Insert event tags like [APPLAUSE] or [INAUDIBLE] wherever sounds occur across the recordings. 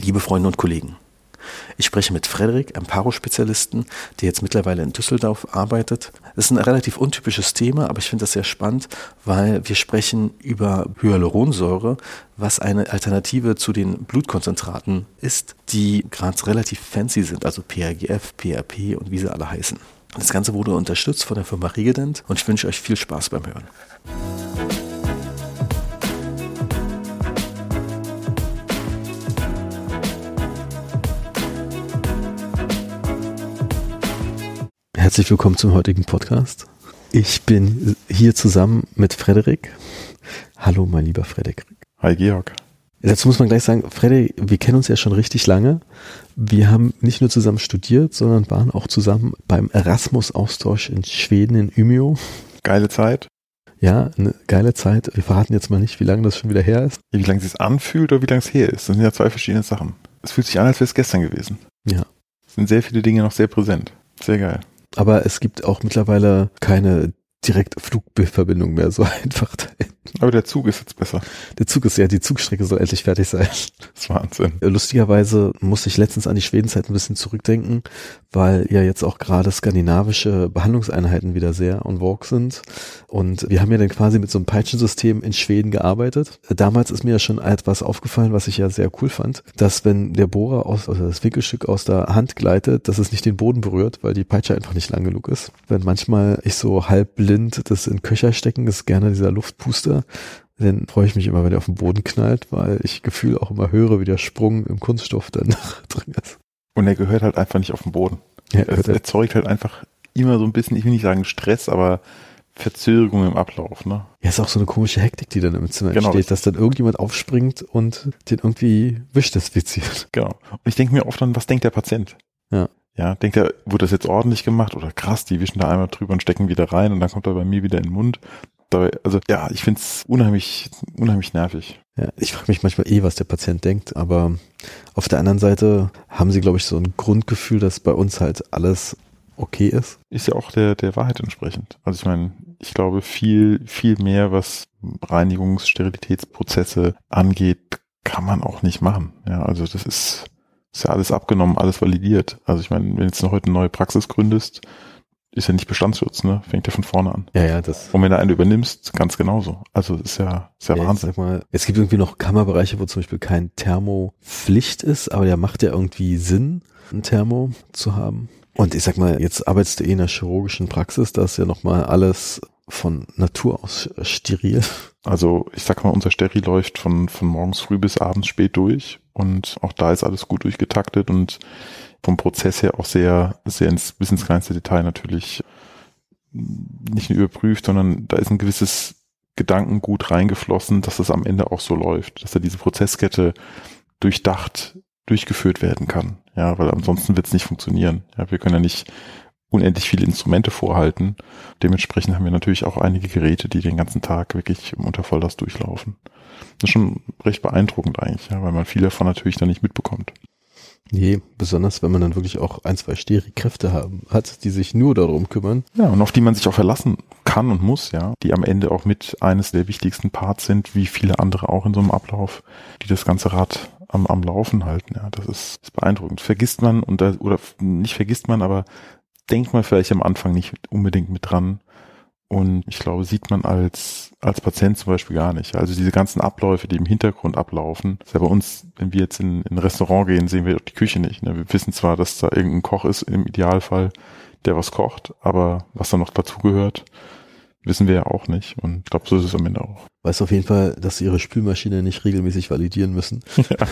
Liebe Freunde und Kollegen, ich spreche mit Frederik, einem Paro-Spezialisten, der jetzt mittlerweile in Düsseldorf arbeitet. Das ist ein relativ untypisches Thema, aber ich finde das sehr spannend, weil wir sprechen über Hyaluronsäure, was eine Alternative zu den Blutkonzentraten ist, die gerade relativ fancy sind, also PRGF, PRP und wie sie alle heißen. Das Ganze wurde unterstützt von der Firma Regedent und ich wünsche euch viel Spaß beim Hören. Herzlich willkommen zum heutigen Podcast. Ich bin hier zusammen mit Frederik. Hallo, mein lieber Frederik. Hi, Georg. Dazu muss man gleich sagen, Frederik, wir kennen uns ja schon richtig lange. Wir haben nicht nur zusammen studiert, sondern waren auch zusammen beim Erasmus-Austausch in Schweden, in Umeå. Geile Zeit. Ja, eine geile Zeit. Wir verraten jetzt mal nicht, wie lange das schon wieder her ist. Wie lange es sich anfühlt oder wie lange es her ist. Das sind ja zwei verschiedene Sachen. Es fühlt sich an, als wäre es gestern gewesen. Ja. Es sind sehr viele Dinge noch sehr präsent. Sehr geil aber es gibt auch mittlerweile keine direkte Flugverbindung mehr so [LAUGHS] einfach dahin. Aber der Zug ist jetzt besser. Der Zug ist ja, die Zugstrecke soll endlich fertig sein. Das ist Wahnsinn. Lustigerweise musste ich letztens an die Schwedenzeit ein bisschen zurückdenken, weil ja jetzt auch gerade skandinavische Behandlungseinheiten wieder sehr on vogue sind. Und wir haben ja dann quasi mit so einem Peitschensystem in Schweden gearbeitet. Damals ist mir ja schon etwas aufgefallen, was ich ja sehr cool fand, dass wenn der Bohrer aus, also das Winkelstück aus der Hand gleitet, dass es nicht den Boden berührt, weil die Peitsche einfach nicht lang genug ist. Wenn manchmal ich so halb blind das in Köcher stecken, ist gerne dieser Luftpuster, dann freue ich mich immer, wenn der auf den Boden knallt, weil ich Gefühl auch immer höre, wie der Sprung im Kunststoff dann [LAUGHS] drin ist. Und er gehört halt einfach nicht auf den Boden. Ja, er erzeugt halt einfach immer so ein bisschen, ich will nicht sagen Stress, aber Verzögerung im Ablauf, ne? Ja, ist auch so eine komische Hektik, die dann im Zimmer genau, entsteht, dass dann irgendjemand aufspringt und den irgendwie wischdesinfiziert. Genau. Und ich denke mir oft dann, was denkt der Patient? Ja. Ja, denkt er, wurde das jetzt ordentlich gemacht oder krass, die wischen da einmal drüber und stecken wieder rein und dann kommt er bei mir wieder in den Mund. Dabei, also ja, ich find's unheimlich, unheimlich nervig. Ja, ich frage mich manchmal eh, was der Patient denkt, aber auf der anderen Seite haben sie, glaube ich, so ein Grundgefühl, dass bei uns halt alles okay ist. Ist ja auch der, der Wahrheit entsprechend. Also ich meine, ich glaube, viel, viel mehr, was Reinigungs-, Sterilitätsprozesse angeht, kann man auch nicht machen. Ja, also das ist, ist ja alles abgenommen, alles validiert. Also ich meine, wenn du jetzt heute eine neue Praxis gründest, ist ja nicht Bestandsschutz, ne? Fängt ja von vorne an. Ja, ja, das. Und wenn du einen übernimmst, ganz genauso. Also ist ja, ist ja, ja Wahnsinn. Sag mal, es gibt irgendwie noch Kammerbereiche, wo zum Beispiel kein Thermopflicht ist, aber der macht ja irgendwie Sinn, ein Thermo zu haben. Und ich sag mal, jetzt arbeitest du eh in der chirurgischen Praxis, da ist ja nochmal alles von Natur aus steril. Also ich sag mal, unser Steril läuft von, von morgens früh bis abends spät durch und auch da ist alles gut durchgetaktet und vom Prozess her auch sehr, sehr ins, bis ins kleinste Detail natürlich nicht nur überprüft, sondern da ist ein gewisses Gedankengut reingeflossen, dass es am Ende auch so läuft, dass da diese Prozesskette durchdacht durchgeführt werden kann. Ja, weil ansonsten wird es nicht funktionieren. Ja, wir können ja nicht unendlich viele Instrumente vorhalten. Dementsprechend haben wir natürlich auch einige Geräte, die den ganzen Tag wirklich unter Volllast durchlaufen. Das ist schon recht beeindruckend eigentlich, ja, weil man viel davon natürlich dann nicht mitbekommt. Nee, besonders wenn man dann wirklich auch ein, zwei Sterikräfte haben, hat, die sich nur darum kümmern. Ja, und auf die man sich auch verlassen kann und muss, ja, die am Ende auch mit eines der wichtigsten Parts sind, wie viele andere auch in so einem Ablauf, die das ganze Rad am, am Laufen halten. Ja, das ist, ist beeindruckend. Vergisst man und da, oder nicht vergisst man, aber denkt man vielleicht am Anfang nicht unbedingt mit dran, und ich glaube, sieht man als, als Patient zum Beispiel gar nicht. Also diese ganzen Abläufe, die im Hintergrund ablaufen, ist ja bei uns, wenn wir jetzt in, in ein Restaurant gehen, sehen wir die Küche nicht. Ne? Wir wissen zwar, dass da irgendein Koch ist, im Idealfall, der was kocht, aber was da noch dazugehört, wissen wir ja auch nicht. Und ich glaube, so ist es am Ende auch. Weiß auf jeden Fall, dass sie ihre Spülmaschine nicht regelmäßig validieren müssen. [LAUGHS] Ja,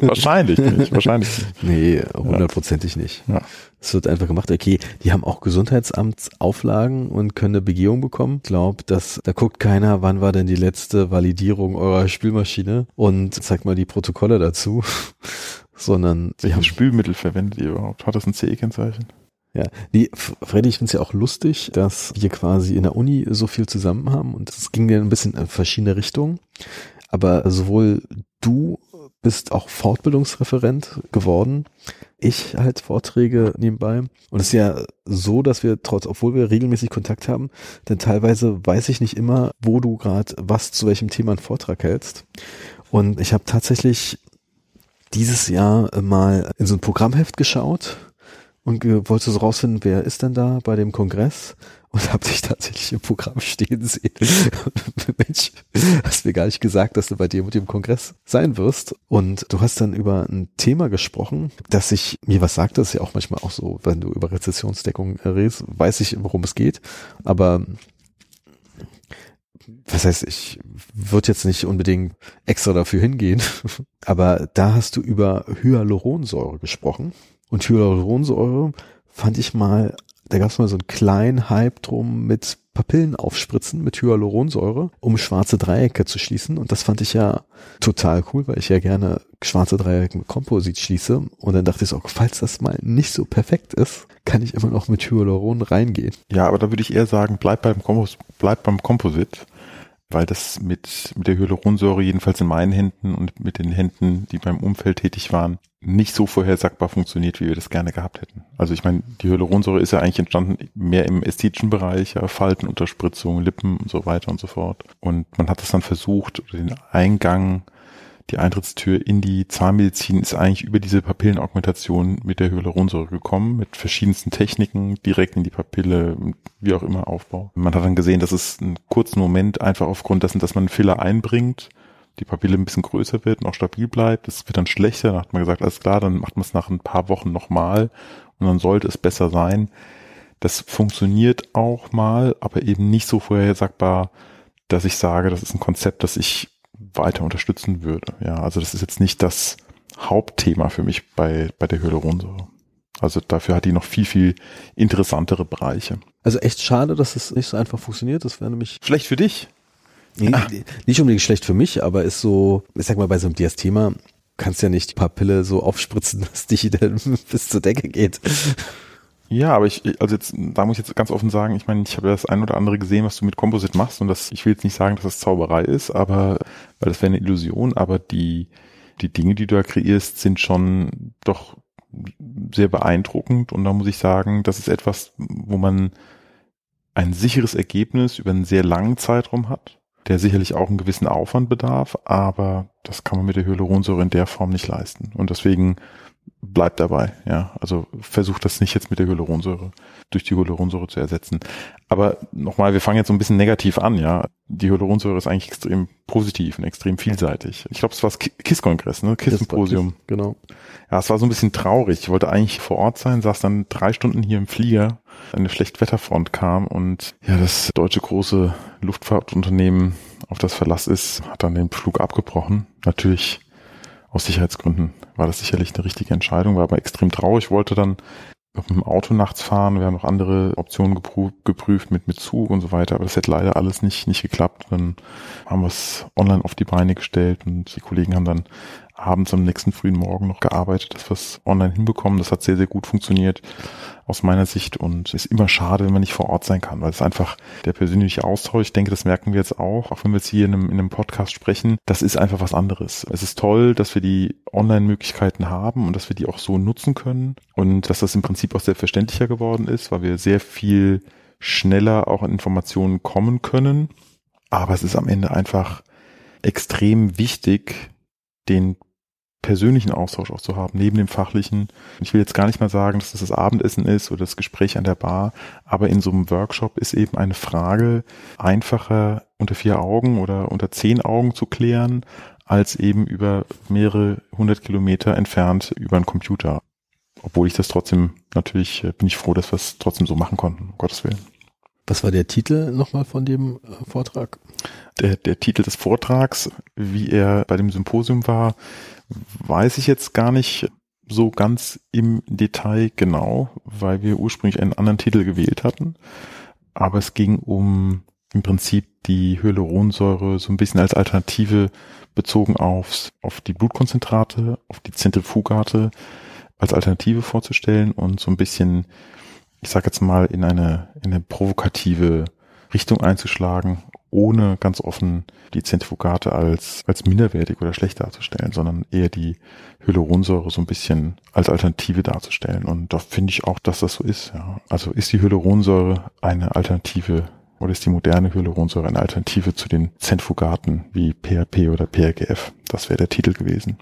wahrscheinlich nicht, wahrscheinlich nicht. [LAUGHS] Nee, hundertprozentig ja. nicht. Ja. Es wird einfach gemacht, okay, die haben auch Gesundheitsamtsauflagen und können eine Begehung bekommen. Ich glaube, dass da guckt keiner, wann war denn die letzte Validierung eurer Spülmaschine und zeigt mal die Protokolle dazu, [LAUGHS] sondern welches Spülmittel verwendet ihr überhaupt? Hat das ein CE-Kennzeichen? Ja, die, Freddy, ich finde es ja auch lustig, dass wir quasi in der Uni so viel zusammen haben und es ging ja ein bisschen in verschiedene Richtungen. Aber sowohl du bist auch Fortbildungsreferent geworden. Ich halt Vorträge nebenbei. Und es ist ja so, dass wir trotz, obwohl wir regelmäßig Kontakt haben, denn teilweise weiß ich nicht immer, wo du gerade was zu welchem Thema einen Vortrag hältst. Und ich habe tatsächlich dieses Jahr mal in so ein Programmheft geschaut und wollte so rausfinden, wer ist denn da bei dem Kongress und habe dich tatsächlich im Programm stehen sehen. [LAUGHS] Mensch, hast mir gar nicht gesagt, dass du bei dir mit dem Kongress sein wirst. Und du hast dann über ein Thema gesprochen, das ich mir was sagt. Das ist ja auch manchmal auch so, wenn du über Rezessionsdeckung redest, weiß ich, worum es geht. Aber was heißt, ich würde jetzt nicht unbedingt extra dafür hingehen, [LAUGHS] aber da hast du über Hyaluronsäure gesprochen. Und Hyaluronsäure fand ich mal da gab es mal so einen kleinen Hype drum mit Papillen aufspritzen mit Hyaluronsäure, um schwarze Dreiecke zu schließen. Und das fand ich ja total cool, weil ich ja gerne schwarze Dreiecke mit Komposit schließe. Und dann dachte ich so, falls das mal nicht so perfekt ist, kann ich immer noch mit Hyaluron reingehen. Ja, aber da würde ich eher sagen, bleib beim, Kompos bleib beim Komposit weil das mit, mit der Hyaluronsäure jedenfalls in meinen Händen und mit den Händen, die beim Umfeld tätig waren, nicht so vorhersagbar funktioniert, wie wir das gerne gehabt hätten. Also ich meine, die Hyaluronsäure ist ja eigentlich entstanden mehr im ästhetischen Bereich, ja, Faltenunterspritzung, Lippen und so weiter und so fort. Und man hat das dann versucht, den Eingang die Eintrittstür in die Zahnmedizin ist eigentlich über diese Papillenaugmentation mit der Hyaluronsäure gekommen, mit verschiedensten Techniken, direkt in die Papille, wie auch immer Aufbau. Man hat dann gesehen, dass es einen kurzen Moment einfach aufgrund dessen, dass man einen Filler einbringt, die Papille ein bisschen größer wird und auch stabil bleibt. Das wird dann schlechter. Dann hat man gesagt, alles klar, dann macht man es nach ein paar Wochen nochmal und dann sollte es besser sein. Das funktioniert auch mal, aber eben nicht so vorhersagbar, dass ich sage, das ist ein Konzept, das ich weiter unterstützen würde. Ja, also das ist jetzt nicht das Hauptthema für mich bei, bei der Hyaluronsäure. Also dafür hat die noch viel, viel interessantere Bereiche. Also echt schade, dass es nicht so einfach funktioniert. Das wäre nämlich. Schlecht für dich? Nee, ah. Nicht unbedingt schlecht für mich, aber ist so, ich sag mal, bei so einem Diasthema kannst ja nicht die Papille so aufspritzen, [LAUGHS] dass die dann [LAUGHS] bis zur Decke geht. Ja, aber ich, also jetzt, da muss ich jetzt ganz offen sagen, ich meine, ich habe das ein oder andere gesehen, was du mit Composite machst und das, ich will jetzt nicht sagen, dass das Zauberei ist, aber, weil das wäre eine Illusion, aber die, die Dinge, die du da kreierst, sind schon doch sehr beeindruckend und da muss ich sagen, das ist etwas, wo man ein sicheres Ergebnis über einen sehr langen Zeitraum hat, der sicherlich auch einen gewissen Aufwand bedarf, aber das kann man mit der Hyaluronsäure in der Form nicht leisten. Und deswegen bleibt dabei, ja. Also versucht das nicht jetzt mit der Hyaluronsäure, durch die Hyaluronsäure zu ersetzen. Aber nochmal, wir fangen jetzt so ein bisschen negativ an, ja. Die Hyaluronsäure ist eigentlich extrem positiv und extrem vielseitig. Ich glaube, es war das KISS-Kongress, ne? KISS-Symposium. Genau. Ja, es war so ein bisschen traurig. Ich wollte eigentlich vor Ort sein, saß dann drei Stunden hier im Flieger, eine Schlechtwetterfront kam und ja, das deutsche große Luftfahrtunternehmen auf das Verlass ist, hat dann den Flug abgebrochen. Natürlich aus Sicherheitsgründen war das sicherlich eine richtige Entscheidung, war aber extrem traurig, wollte dann mit dem Auto nachts fahren, wir haben noch andere Optionen geprüft mit, mit Zug und so weiter, aber das hätte leider alles nicht, nicht geklappt. Dann haben wir es online auf die Beine gestellt und die Kollegen haben dann abends am nächsten frühen Morgen noch gearbeitet, dass wir es online hinbekommen. Das hat sehr, sehr gut funktioniert aus meiner Sicht und ist immer schade, wenn man nicht vor Ort sein kann, weil es einfach der persönliche Austausch, ich denke, das merken wir jetzt auch, auch wenn wir jetzt hier in einem, in einem Podcast sprechen, das ist einfach was anderes. Es ist toll, dass wir die Online-Möglichkeiten haben und dass wir die auch so nutzen können und dass das im Prinzip auch selbstverständlicher geworden ist, weil wir sehr viel schneller auch an Informationen kommen können. Aber es ist am Ende einfach extrem wichtig, den persönlichen Austausch auch zu haben, neben dem fachlichen. Ich will jetzt gar nicht mal sagen, dass das das Abendessen ist oder das Gespräch an der Bar, aber in so einem Workshop ist eben eine Frage einfacher unter vier Augen oder unter zehn Augen zu klären, als eben über mehrere hundert Kilometer entfernt über einen Computer. Obwohl ich das trotzdem, natürlich äh, bin ich froh, dass wir es trotzdem so machen konnten, um Gottes Willen. Was war der Titel nochmal von dem äh, Vortrag? Der, der Titel des Vortrags, wie er bei dem Symposium war, weiß ich jetzt gar nicht so ganz im Detail genau, weil wir ursprünglich einen anderen Titel gewählt hatten. Aber es ging um im Prinzip die Hyaluronsäure so ein bisschen als Alternative bezogen aufs, auf die Blutkonzentrate, auf die Zentrifugate als Alternative vorzustellen und so ein bisschen, ich sag jetzt mal, in eine, in eine provokative Richtung einzuschlagen ohne ganz offen die Zentrifugate als, als minderwertig oder schlecht darzustellen, sondern eher die Hyaluronsäure so ein bisschen als Alternative darzustellen. Und da finde ich auch, dass das so ist. Ja. Also ist die Hyaluronsäure eine Alternative oder ist die moderne Hyaluronsäure eine Alternative zu den Zentrifugaten wie PHP oder PRGF? Das wäre der Titel gewesen.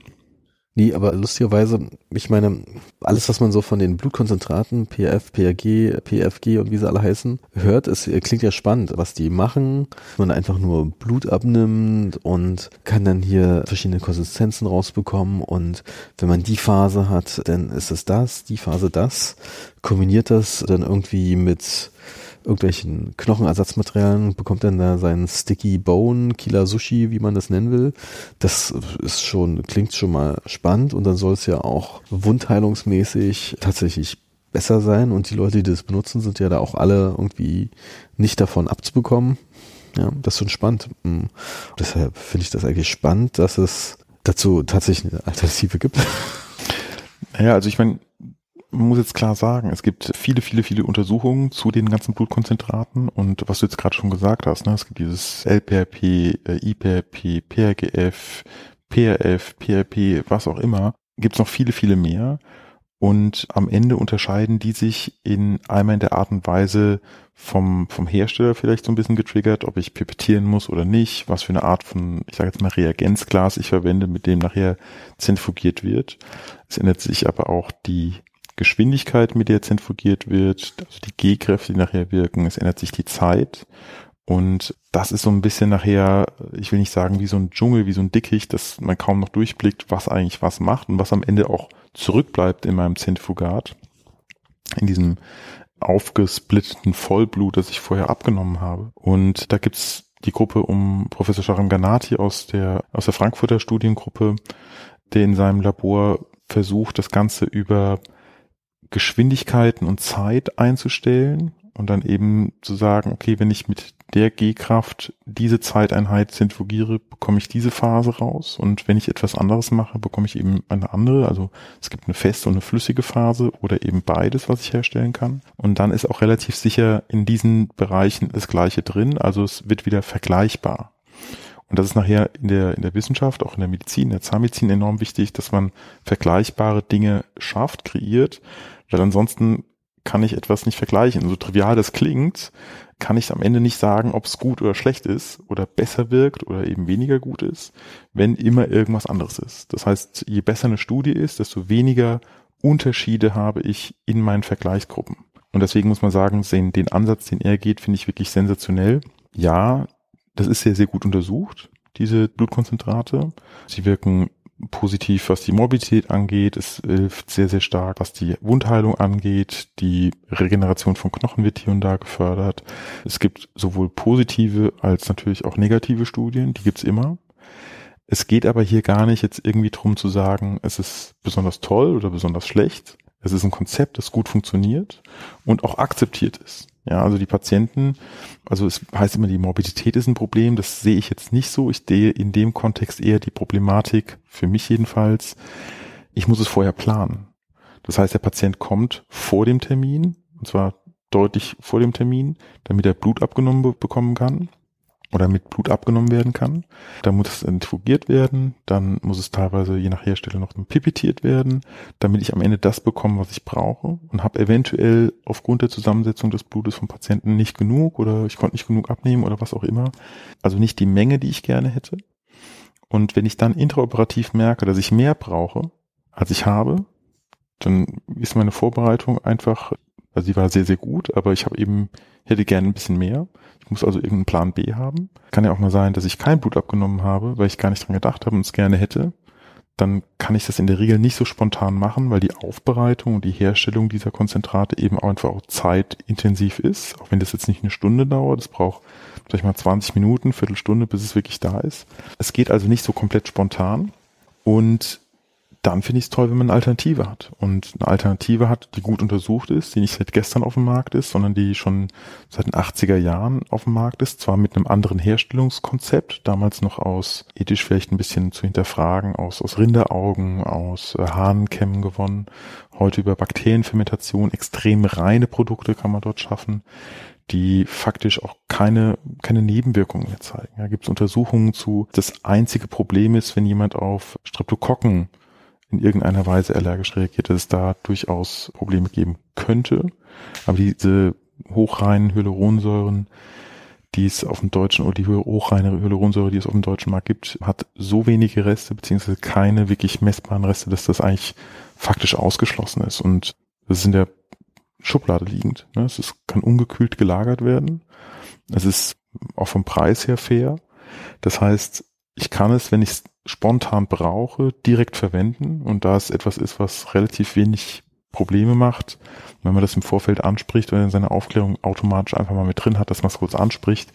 Nee, aber lustigerweise, ich meine, alles, was man so von den Blutkonzentraten, PF, PRG, PFG und wie sie alle heißen, hört, es klingt ja spannend, was die machen. Man einfach nur Blut abnimmt und kann dann hier verschiedene Konsistenzen rausbekommen und wenn man die Phase hat, dann ist es das, die Phase das, kombiniert das dann irgendwie mit irgendwelchen Knochenersatzmaterialien, bekommt dann da seinen Sticky Bone, Killer Sushi, wie man das nennen will. Das ist schon, klingt schon mal spannend und dann soll es ja auch wundheilungsmäßig tatsächlich besser sein und die Leute, die das benutzen, sind ja da auch alle irgendwie nicht davon abzubekommen. Ja, das ist schon spannend. Und deshalb finde ich das eigentlich spannend, dass es dazu tatsächlich eine Alternative gibt. Ja, also ich meine, man muss jetzt klar sagen, es gibt viele, viele, viele Untersuchungen zu den ganzen Blutkonzentraten und was du jetzt gerade schon gesagt hast, ne, es gibt dieses LPRP, äh, IPRP, PRGF, PRF, PRP, was auch immer, gibt es noch viele, viele mehr und am Ende unterscheiden die sich in einmal in der Art und Weise vom, vom Hersteller vielleicht so ein bisschen getriggert, ob ich pipettieren muss oder nicht, was für eine Art von, ich sage jetzt mal Reagenzglas ich verwende, mit dem nachher zentrifugiert wird. Es ändert sich aber auch die Geschwindigkeit, mit der zentrifugiert wird, also die G-Kräfte, die nachher wirken, es ändert sich die Zeit. Und das ist so ein bisschen nachher, ich will nicht sagen wie so ein Dschungel, wie so ein Dickicht, dass man kaum noch durchblickt, was eigentlich was macht und was am Ende auch zurückbleibt in meinem Zentrifugat, in diesem aufgesplitteten Vollblut, das ich vorher abgenommen habe. Und da gibt's die Gruppe um Professor Sharam Ganati aus der, aus der Frankfurter Studiengruppe, der in seinem Labor versucht, das Ganze über Geschwindigkeiten und Zeit einzustellen und dann eben zu sagen, okay, wenn ich mit der G-Kraft diese Zeiteinheit zentrifugiere, bekomme ich diese Phase raus. Und wenn ich etwas anderes mache, bekomme ich eben eine andere, also es gibt eine feste und eine flüssige Phase oder eben beides, was ich herstellen kann. Und dann ist auch relativ sicher in diesen Bereichen das gleiche drin, also es wird wieder vergleichbar. Und das ist nachher in der, in der Wissenschaft, auch in der Medizin, in der Zahnmedizin enorm wichtig, dass man vergleichbare Dinge schafft, kreiert, weil ansonsten kann ich etwas nicht vergleichen. So trivial das klingt, kann ich am Ende nicht sagen, ob es gut oder schlecht ist oder besser wirkt oder eben weniger gut ist, wenn immer irgendwas anderes ist. Das heißt, je besser eine Studie ist, desto weniger Unterschiede habe ich in meinen Vergleichsgruppen. Und deswegen muss man sagen, den, den Ansatz, den er geht, finde ich wirklich sensationell. Ja, das ist sehr, sehr gut untersucht, diese Blutkonzentrate. Sie wirken positiv, was die Morbidität angeht. Es hilft sehr, sehr stark, was die Wundheilung angeht. Die Regeneration von Knochen wird hier und da gefördert. Es gibt sowohl positive als natürlich auch negative Studien, die gibt's immer. Es geht aber hier gar nicht jetzt irgendwie drum zu sagen, es ist besonders toll oder besonders schlecht. Es ist ein Konzept, das gut funktioniert und auch akzeptiert ist. Ja, also die Patienten, also es heißt immer, die Morbidität ist ein Problem. Das sehe ich jetzt nicht so. Ich sehe in dem Kontext eher die Problematik, für mich jedenfalls, ich muss es vorher planen. Das heißt, der Patient kommt vor dem Termin, und zwar deutlich vor dem Termin, damit er Blut abgenommen bekommen kann oder mit Blut abgenommen werden kann. Da muss es infugiert werden, dann muss es teilweise je nach Hersteller noch pipettiert werden, damit ich am Ende das bekomme, was ich brauche und habe eventuell aufgrund der Zusammensetzung des Blutes vom Patienten nicht genug oder ich konnte nicht genug abnehmen oder was auch immer. Also nicht die Menge, die ich gerne hätte. Und wenn ich dann intraoperativ merke, dass ich mehr brauche, als ich habe, dann ist meine Vorbereitung einfach, also sie war sehr, sehr gut, aber ich habe eben, hätte gerne ein bisschen mehr muss also irgendeinen Plan B haben. Kann ja auch mal sein, dass ich kein Blut abgenommen habe, weil ich gar nicht dran gedacht habe und es gerne hätte. Dann kann ich das in der Regel nicht so spontan machen, weil die Aufbereitung und die Herstellung dieser Konzentrate eben auch einfach auch zeitintensiv ist. Auch wenn das jetzt nicht eine Stunde dauert, das braucht vielleicht mal 20 Minuten, Viertelstunde, bis es wirklich da ist. Es geht also nicht so komplett spontan. Und dann finde ich es toll, wenn man eine Alternative hat. Und eine Alternative hat, die gut untersucht ist, die nicht seit gestern auf dem Markt ist, sondern die schon seit den 80er Jahren auf dem Markt ist, zwar mit einem anderen Herstellungskonzept, damals noch aus ethisch vielleicht ein bisschen zu hinterfragen, aus, aus Rinderaugen, aus äh, Hahnenkämmen gewonnen, heute über Bakterienfermentation, extrem reine Produkte kann man dort schaffen die faktisch auch keine, keine Nebenwirkungen mehr zeigen. Da gibt es Untersuchungen zu, das einzige Problem ist, wenn jemand auf Streptokokken in irgendeiner Weise allergisch reagiert, dass es da durchaus Probleme geben könnte. Aber diese hochreinen Hyaluronsäuren, die es auf dem deutschen oder die hochreine Hyaluronsäure, die es auf dem deutschen Markt gibt, hat so wenige Reste beziehungsweise keine wirklich messbaren Reste, dass das eigentlich faktisch ausgeschlossen ist. Und das ist in der Schublade liegend. Ne? Es ist, kann ungekühlt gelagert werden. Es ist auch vom Preis her fair. Das heißt, ich kann es, wenn ich es spontan brauche, direkt verwenden. Und da es etwas ist, was relativ wenig Probleme macht, wenn man das im Vorfeld anspricht oder in seiner Aufklärung automatisch einfach mal mit drin hat, dass man es kurz anspricht,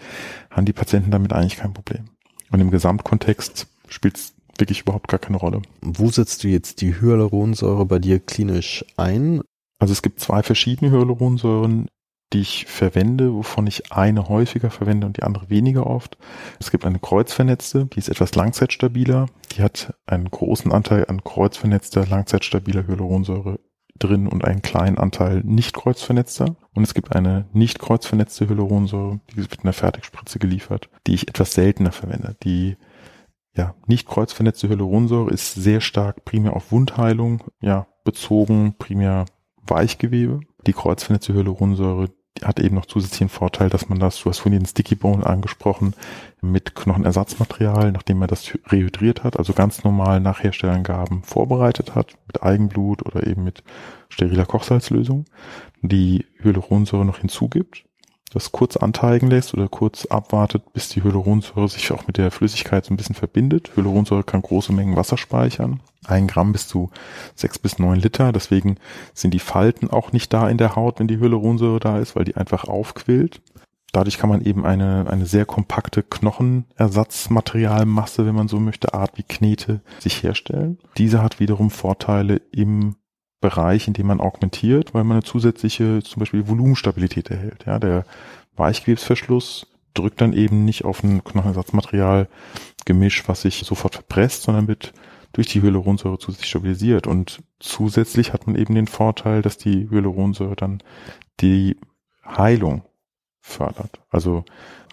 haben die Patienten damit eigentlich kein Problem. Und im Gesamtkontext spielt es wirklich überhaupt gar keine Rolle. Wo setzt du jetzt die Hyaluronsäure bei dir klinisch ein? Also es gibt zwei verschiedene Hyaluronsäuren, die ich verwende, wovon ich eine häufiger verwende und die andere weniger oft. Es gibt eine kreuzvernetzte, die ist etwas langzeitstabiler. Die hat einen großen Anteil an kreuzvernetzter, langzeitstabiler Hyaluronsäure drin und einen kleinen Anteil nicht kreuzvernetzter. Und es gibt eine nicht kreuzvernetzte Hyaluronsäure, die wird in der Fertigspritze geliefert, die ich etwas seltener verwende. Die ja, nicht kreuzvernetzte Hyaluronsäure ist sehr stark primär auf Wundheilung ja, bezogen, primär Weichgewebe. Die kreuzvernetzte Hyaluronsäure hat eben noch zusätzlichen Vorteil, dass man das, du hast vorhin den Sticky Bone angesprochen, mit Knochenersatzmaterial, nachdem man das rehydriert hat, also ganz normal nach Herstellangaben vorbereitet hat, mit Eigenblut oder eben mit steriler Kochsalzlösung, die Hyaluronsäure noch hinzugibt das kurz anteigen lässt oder kurz abwartet, bis die Hyaluronsäure sich auch mit der Flüssigkeit so ein bisschen verbindet. Hyaluronsäure kann große Mengen Wasser speichern. Ein Gramm bis zu sechs bis neun Liter. Deswegen sind die Falten auch nicht da in der Haut, wenn die Hyaluronsäure da ist, weil die einfach aufquillt. Dadurch kann man eben eine, eine sehr kompakte Knochenersatzmaterialmasse, wenn man so möchte, Art wie Knete, sich herstellen. Diese hat wiederum Vorteile im Bereich, in dem man augmentiert, weil man eine zusätzliche, zum Beispiel Volumenstabilität erhält. Ja, der Weichgewebsverschluss drückt dann eben nicht auf ein Knochenersatzmaterial Gemisch, was sich sofort verpresst, sondern wird durch die Hyaluronsäure zusätzlich stabilisiert. Und zusätzlich hat man eben den Vorteil, dass die Hyaluronsäure dann die Heilung fördert. Also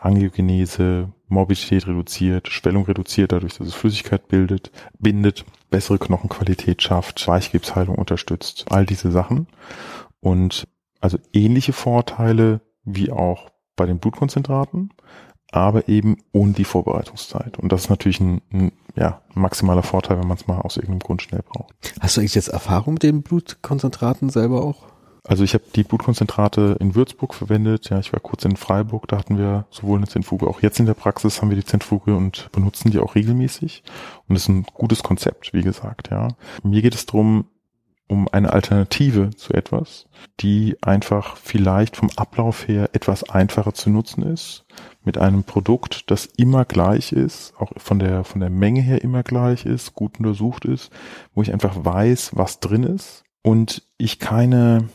Angiogenese, Morbidität reduziert, Schwellung reduziert, dadurch, dass es Flüssigkeit bildet, bindet, bessere Knochenqualität schafft, Weichgewebsheilung unterstützt, all diese Sachen. Und also ähnliche Vorteile wie auch bei den Blutkonzentraten, aber eben ohne die Vorbereitungszeit. Und das ist natürlich ein, ein ja, maximaler Vorteil, wenn man es mal aus irgendeinem Grund schnell braucht. Hast du eigentlich jetzt Erfahrung mit den Blutkonzentraten selber auch? Also ich habe die Blutkonzentrate in Würzburg verwendet. Ja, ich war kurz in Freiburg, da hatten wir sowohl eine Zentrifuge, auch jetzt in der Praxis haben wir die Zentrifuge und benutzen die auch regelmäßig. Und es ist ein gutes Konzept, wie gesagt, ja. Mir geht es darum, um eine Alternative zu etwas, die einfach vielleicht vom Ablauf her etwas einfacher zu nutzen ist, mit einem Produkt, das immer gleich ist, auch von der, von der Menge her immer gleich ist, gut untersucht ist, wo ich einfach weiß, was drin ist und ich keine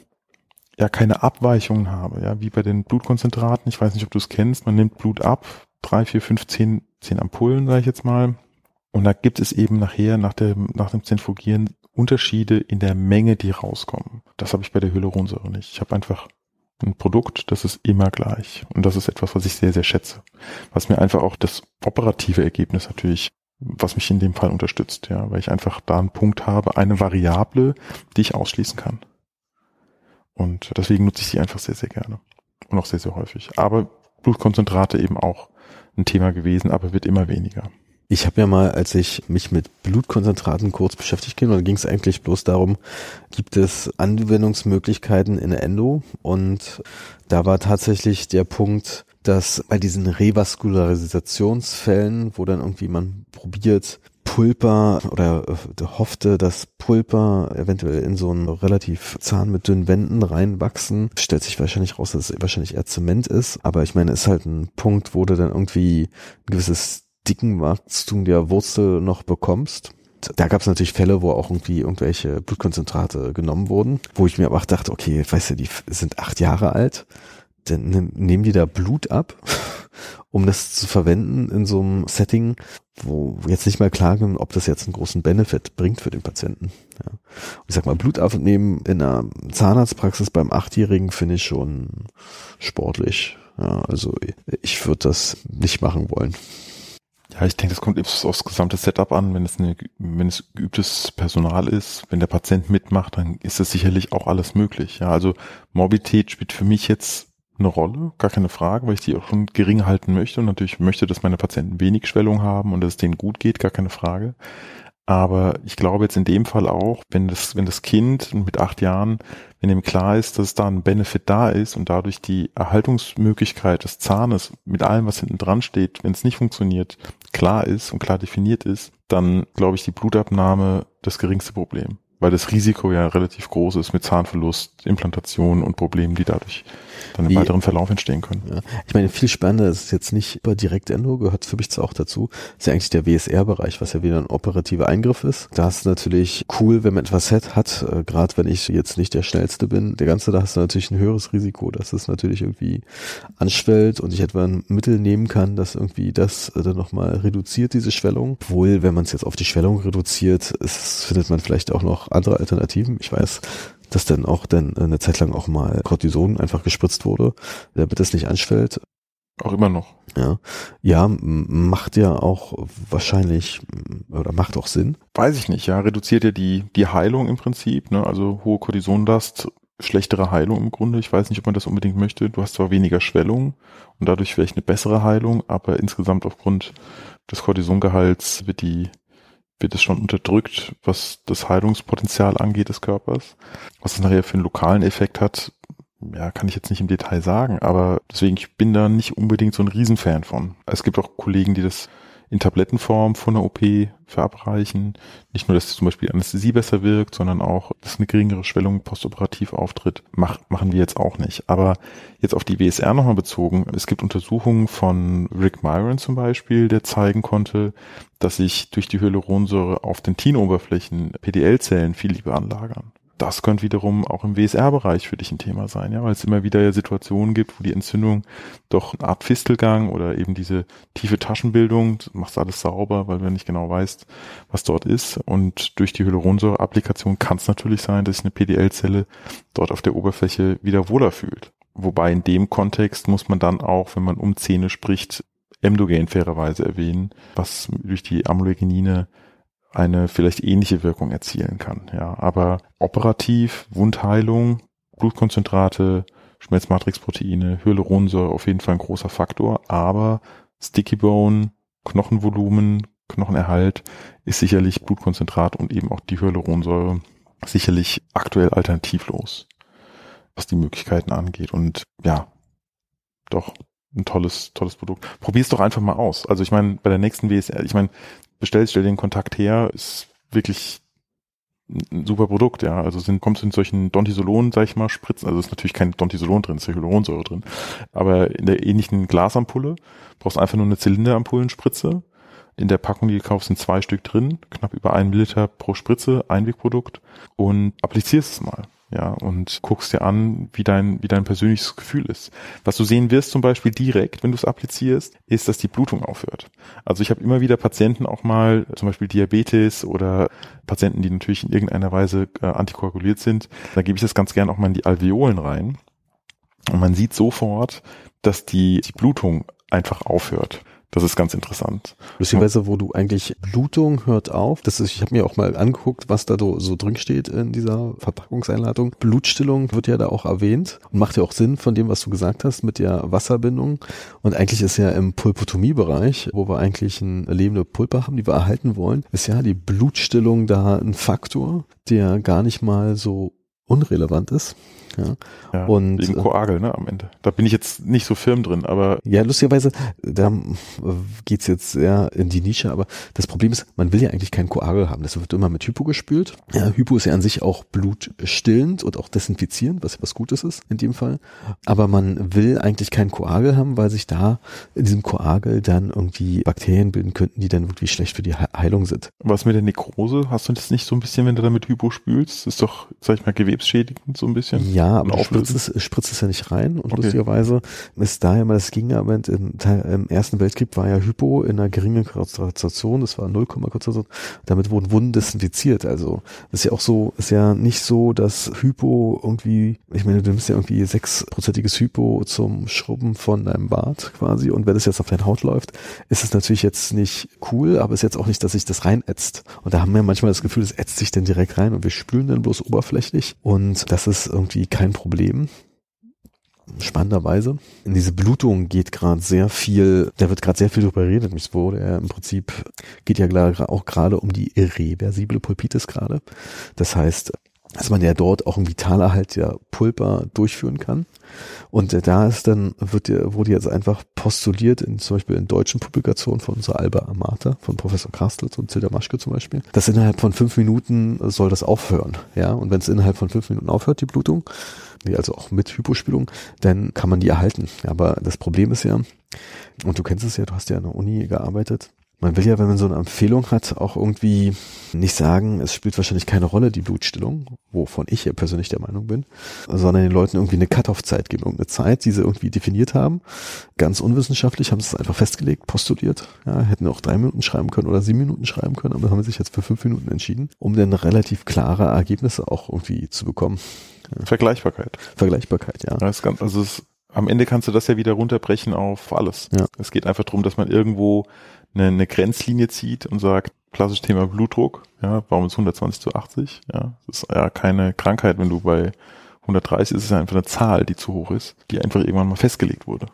ja keine Abweichungen habe, ja, wie bei den Blutkonzentraten. Ich weiß nicht, ob du es kennst. Man nimmt Blut ab, drei, vier, fünf, zehn, zehn Ampullen, sage ich jetzt mal. Und da gibt es eben nachher, nach dem, nach dem Zentrifugieren, Unterschiede in der Menge, die rauskommen. Das habe ich bei der Hyaluronsäure nicht. Ich habe einfach ein Produkt, das ist immer gleich. Und das ist etwas, was ich sehr, sehr schätze. Was mir einfach auch das operative Ergebnis natürlich, was mich in dem Fall unterstützt, ja, weil ich einfach da einen Punkt habe, eine Variable, die ich ausschließen kann. Und deswegen nutze ich sie einfach sehr, sehr gerne. Und auch sehr, sehr häufig. Aber Blutkonzentrate eben auch ein Thema gewesen, aber wird immer weniger. Ich habe ja mal, als ich mich mit Blutkonzentraten kurz beschäftigt dann ging es eigentlich bloß darum, gibt es Anwendungsmöglichkeiten in Endo? Und da war tatsächlich der Punkt, dass bei diesen Revaskularisationsfällen, wo dann irgendwie man probiert, Pulper oder äh, hoffte, dass Pulper eventuell in so einen relativ Zahn mit dünnen Wänden reinwachsen. Stellt sich wahrscheinlich raus, dass es wahrscheinlich eher Zement ist. Aber ich meine, ist halt ein Punkt, wo du dann irgendwie ein gewisses Dickenwachstum der Wurzel noch bekommst. Da gab es natürlich Fälle, wo auch irgendwie irgendwelche Blutkonzentrate genommen wurden, wo ich mir aber auch dachte, okay, weißt du, die sind acht Jahre alt, dann nehmen die da Blut ab um das zu verwenden in so einem Setting, wo jetzt nicht mal klar ist, ob das jetzt einen großen Benefit bringt für den Patienten. Ja. ich sag mal, Blut aufnehmen in einer Zahnarztpraxis beim Achtjährigen finde ich schon sportlich. Ja, also ich würde das nicht machen wollen. Ja, ich denke, das kommt aufs gesamte Setup an. Wenn es, eine, wenn es geübtes Personal ist, wenn der Patient mitmacht, dann ist es sicherlich auch alles möglich. Ja, also Morbidität spielt für mich jetzt eine Rolle, gar keine Frage, weil ich die auch schon gering halten möchte und natürlich möchte, dass meine Patienten wenig Schwellung haben und dass es denen gut geht, gar keine Frage. Aber ich glaube jetzt in dem Fall auch, wenn das, wenn das Kind mit acht Jahren, wenn ihm klar ist, dass da ein Benefit da ist und dadurch die Erhaltungsmöglichkeit des Zahnes mit allem, was hinten dran steht, wenn es nicht funktioniert, klar ist und klar definiert ist, dann glaube ich die Blutabnahme das geringste Problem. Weil das Risiko ja relativ groß ist mit Zahnverlust, Implantation und Problemen, die dadurch dann im weiteren Verlauf entstehen können. Ja. Ich meine, viel spannender ist es jetzt nicht über Direktendo, gehört für mich zwar auch dazu, ist ja eigentlich der WSR-Bereich, was ja wieder ein operativer Eingriff ist. Da ist natürlich cool, wenn man etwas hat, hat äh, gerade wenn ich jetzt nicht der Schnellste bin, der Ganze, da hast du natürlich ein höheres Risiko, dass es natürlich irgendwie anschwellt und ich etwa ein Mittel nehmen kann, das irgendwie das äh, dann nochmal reduziert, diese Schwellung. Obwohl, wenn man es jetzt auf die Schwellung reduziert, ist, findet man vielleicht auch noch andere Alternativen. Ich weiß, dass dann auch dann eine Zeit lang auch mal Cortison einfach gespritzt wurde, damit das nicht anschwellt. Auch immer noch. Ja, ja, macht ja auch wahrscheinlich oder macht auch Sinn. Weiß ich nicht, ja, reduziert ja die die Heilung im Prinzip, ne? Also hohe Cortisonlast, schlechtere Heilung im Grunde. Ich weiß nicht, ob man das unbedingt möchte. Du hast zwar weniger Schwellung und dadurch vielleicht eine bessere Heilung, aber insgesamt aufgrund des Cortisongehalts wird die wird es schon unterdrückt, was das Heilungspotenzial angeht des Körpers. Was es nachher für einen lokalen Effekt hat, ja, kann ich jetzt nicht im Detail sagen, aber deswegen, ich bin da nicht unbedingt so ein Riesenfan von. Es gibt auch Kollegen, die das in Tablettenform von der OP verabreichen. Nicht nur, dass zum Beispiel Anästhesie besser wirkt, sondern auch, dass eine geringere Schwellung postoperativ auftritt. Mach, machen wir jetzt auch nicht. Aber jetzt auf die WSR nochmal bezogen. Es gibt Untersuchungen von Rick Myron zum Beispiel, der zeigen konnte, dass sich durch die Hyaluronsäure auf den Tinoberflächen PDL-Zellen viel lieber anlagern das könnte wiederum auch im WSR-Bereich für dich ein Thema sein, ja, weil es immer wieder Situationen gibt, wo die Entzündung doch eine Art Fistelgang oder eben diese tiefe Taschenbildung, machst alles sauber, weil du nicht genau weißt, was dort ist. Und durch die Hyaluronsäure-Applikation kann es natürlich sein, dass sich eine PDL-Zelle dort auf der Oberfläche wieder wohler fühlt. Wobei in dem Kontext muss man dann auch, wenn man um Zähne spricht, Emdogen fairerweise erwähnen, was durch die Amylogenine eine vielleicht ähnliche Wirkung erzielen kann. Ja, aber operativ, Wundheilung, Blutkonzentrate, Schmelzmatrixproteine, Hyaluronsäure auf jeden Fall ein großer Faktor, aber Sticky Bone, Knochenvolumen, Knochenerhalt ist sicherlich Blutkonzentrat und eben auch die Hyaluronsäure sicherlich aktuell alternativlos, was die Möglichkeiten angeht. Und ja, doch ein tolles, tolles Produkt. Probier's doch einfach mal aus. Also ich meine, bei der nächsten WSR, ich meine, bestellst, stell den Kontakt her, ist wirklich ein super Produkt, ja. Also sind, kommt in solchen Dontisolon, sag ich mal, Spritzen, also ist natürlich kein Dontisolon drin, ist ja Hyaluronsäure drin, aber in der ähnlichen Glasampulle brauchst du einfach nur eine Zylinderampullenspritze. In der Packung, die du kaufst, sind zwei Stück drin, knapp über ein Milliliter pro Spritze, Einwegprodukt und applizierst es mal ja, und guckst dir an, wie dein, wie dein persönliches Gefühl ist. Was du sehen wirst zum Beispiel direkt, wenn du es applizierst, ist, dass die Blutung aufhört. Also ich habe immer wieder Patienten auch mal, zum Beispiel Diabetes oder Patienten, die natürlich in irgendeiner Weise äh, antikoaguliert sind, da gebe ich das ganz gern auch mal in die Alveolen rein. Und man sieht sofort, dass die, die Blutung einfach aufhört. Das ist ganz interessant. Lustigerweise, wo du eigentlich Blutung hört auf. Das ist, ich habe mir auch mal angeguckt, was da so, drin steht in dieser Verpackungseinladung. Blutstillung wird ja da auch erwähnt und macht ja auch Sinn von dem, was du gesagt hast mit der Wasserbindung. Und eigentlich ist ja im Pulpotomie-Bereich, wo wir eigentlich eine lebende Pulpe haben, die wir erhalten wollen, ist ja die Blutstillung da ein Faktor, der gar nicht mal so unrelevant ist. Ja. ja und wegen äh, Koagel, ne, am Ende. Da bin ich jetzt nicht so firm drin, aber. Ja, lustigerweise, da geht's jetzt sehr in die Nische, aber das Problem ist, man will ja eigentlich keinen Koagel haben. Das wird immer mit Hypo gespült. Ja, Hypo ist ja an sich auch blutstillend und auch desinfizierend, was was Gutes ist in dem Fall. Aber man will eigentlich keinen Koagel haben, weil sich da in diesem Koagel dann irgendwie Bakterien bilden könnten, die dann wirklich schlecht für die Heilung sind. Was mit der Nekrose? Hast du das nicht so ein bisschen, wenn du da mit Hypo spülst? Das ist doch, sag ich mal, gewebsschädigend so ein bisschen? Ja, aber du spritzt es, spritzt es ja nicht rein. Und okay. lustigerweise ist daher mal das Gegenargument im, im Ersten Weltkrieg war ja Hypo in einer geringen Konzentration, das war 0, Konzentration, damit wurden Wunden desinfiziert, also ist ja auch so, ist ja nicht so, dass Hypo irgendwie, ich meine, du nimmst ja irgendwie sechsprozentiges Hypo zum Schrubben von deinem Bart quasi. Und wenn es jetzt auf deine Haut läuft, ist es natürlich jetzt nicht cool, aber ist jetzt auch nicht, dass sich das reinätzt. Und da haben wir manchmal das Gefühl, es ätzt sich dann direkt rein und wir spülen dann bloß oberflächlich. Und das ist irgendwie kein Problem. spannenderweise, in diese Blutung geht gerade sehr viel, da wird gerade sehr viel drüber geredet. Es wurde ja im Prinzip, geht ja auch gerade um die irreversible Pulpitis gerade. Das heißt, dass man ja dort auch einen Vitalerhalt der Pulpa durchführen kann. Und äh, da ist dann, wird, wurde jetzt einfach postuliert, in, zum Beispiel in deutschen Publikationen von unserer Alba Amata, von Professor Karstels und Zilda Maschke zum Beispiel, dass innerhalb von fünf Minuten soll das aufhören. Ja, und wenn es innerhalb von fünf Minuten aufhört, die Blutung, also auch mit Hypospülung, dann kann man die erhalten. Aber das Problem ist ja, und du kennst es ja, du hast ja an der Uni gearbeitet, man will ja, wenn man so eine Empfehlung hat, auch irgendwie nicht sagen, es spielt wahrscheinlich keine Rolle, die Blutstillung, wovon ich ja persönlich der Meinung bin, sondern den Leuten irgendwie eine Cut-off-Zeit geben, irgendeine Zeit, die sie irgendwie definiert haben. Ganz unwissenschaftlich haben sie es einfach festgelegt, postuliert, ja, hätten auch drei Minuten schreiben können oder sieben Minuten schreiben können, aber haben sich jetzt für fünf Minuten entschieden, um dann relativ klare Ergebnisse auch irgendwie zu bekommen. Vergleichbarkeit. Vergleichbarkeit, ja. Das ist ganz, also es, am Ende kannst du das ja wieder runterbrechen auf alles. Ja. Es geht einfach darum, dass man irgendwo eine, eine Grenzlinie zieht und sagt, klassisches Thema Blutdruck, ja, warum ist 120 zu 80? Ja, das ist ja keine Krankheit, wenn du bei 130 ist es ja einfach eine Zahl, die zu hoch ist, die einfach irgendwann mal festgelegt wurde.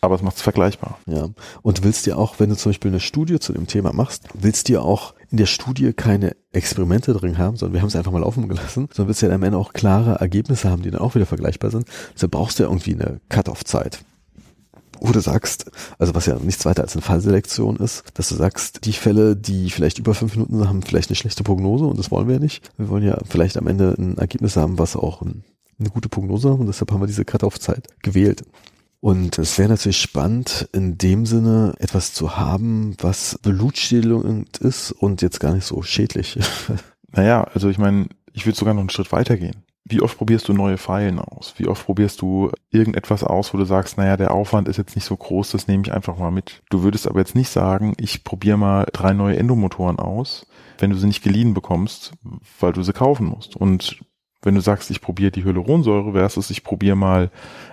Aber es macht es vergleichbar. Ja. Und willst dir auch, wenn du zum Beispiel eine Studie zu dem Thema machst, willst dir auch in der Studie keine Experimente drin haben, sondern wir haben es einfach mal laufen gelassen, sondern willst ja am Ende auch klare Ergebnisse haben, die dann auch wieder vergleichbar sind. Deshalb brauchst du ja irgendwie eine Cut-off-Zeit du sagst, also was ja nichts weiter als eine Fallselektion ist, dass du sagst, die Fälle, die vielleicht über fünf Minuten haben vielleicht eine schlechte Prognose und das wollen wir ja nicht. Wir wollen ja vielleicht am Ende ein Ergebnis haben, was auch eine gute Prognose und deshalb haben wir diese Cut-off-Zeit gewählt. Und es wäre natürlich spannend, in dem Sinne etwas zu haben, was blutstillend ist und jetzt gar nicht so schädlich. [LAUGHS] Naja, also ich meine, ich würde sogar noch einen Schritt weitergehen wie oft probierst du neue Pfeilen aus? Wie oft probierst du irgendetwas aus, wo du sagst, naja, der Aufwand ist jetzt nicht so groß, das nehme ich einfach mal mit. Du würdest aber jetzt nicht sagen, ich probiere mal drei neue Endomotoren aus, wenn du sie nicht geliehen bekommst, weil du sie kaufen musst. Und wenn du sagst, ich probiere die Hyaluronsäure versus ich probiere mal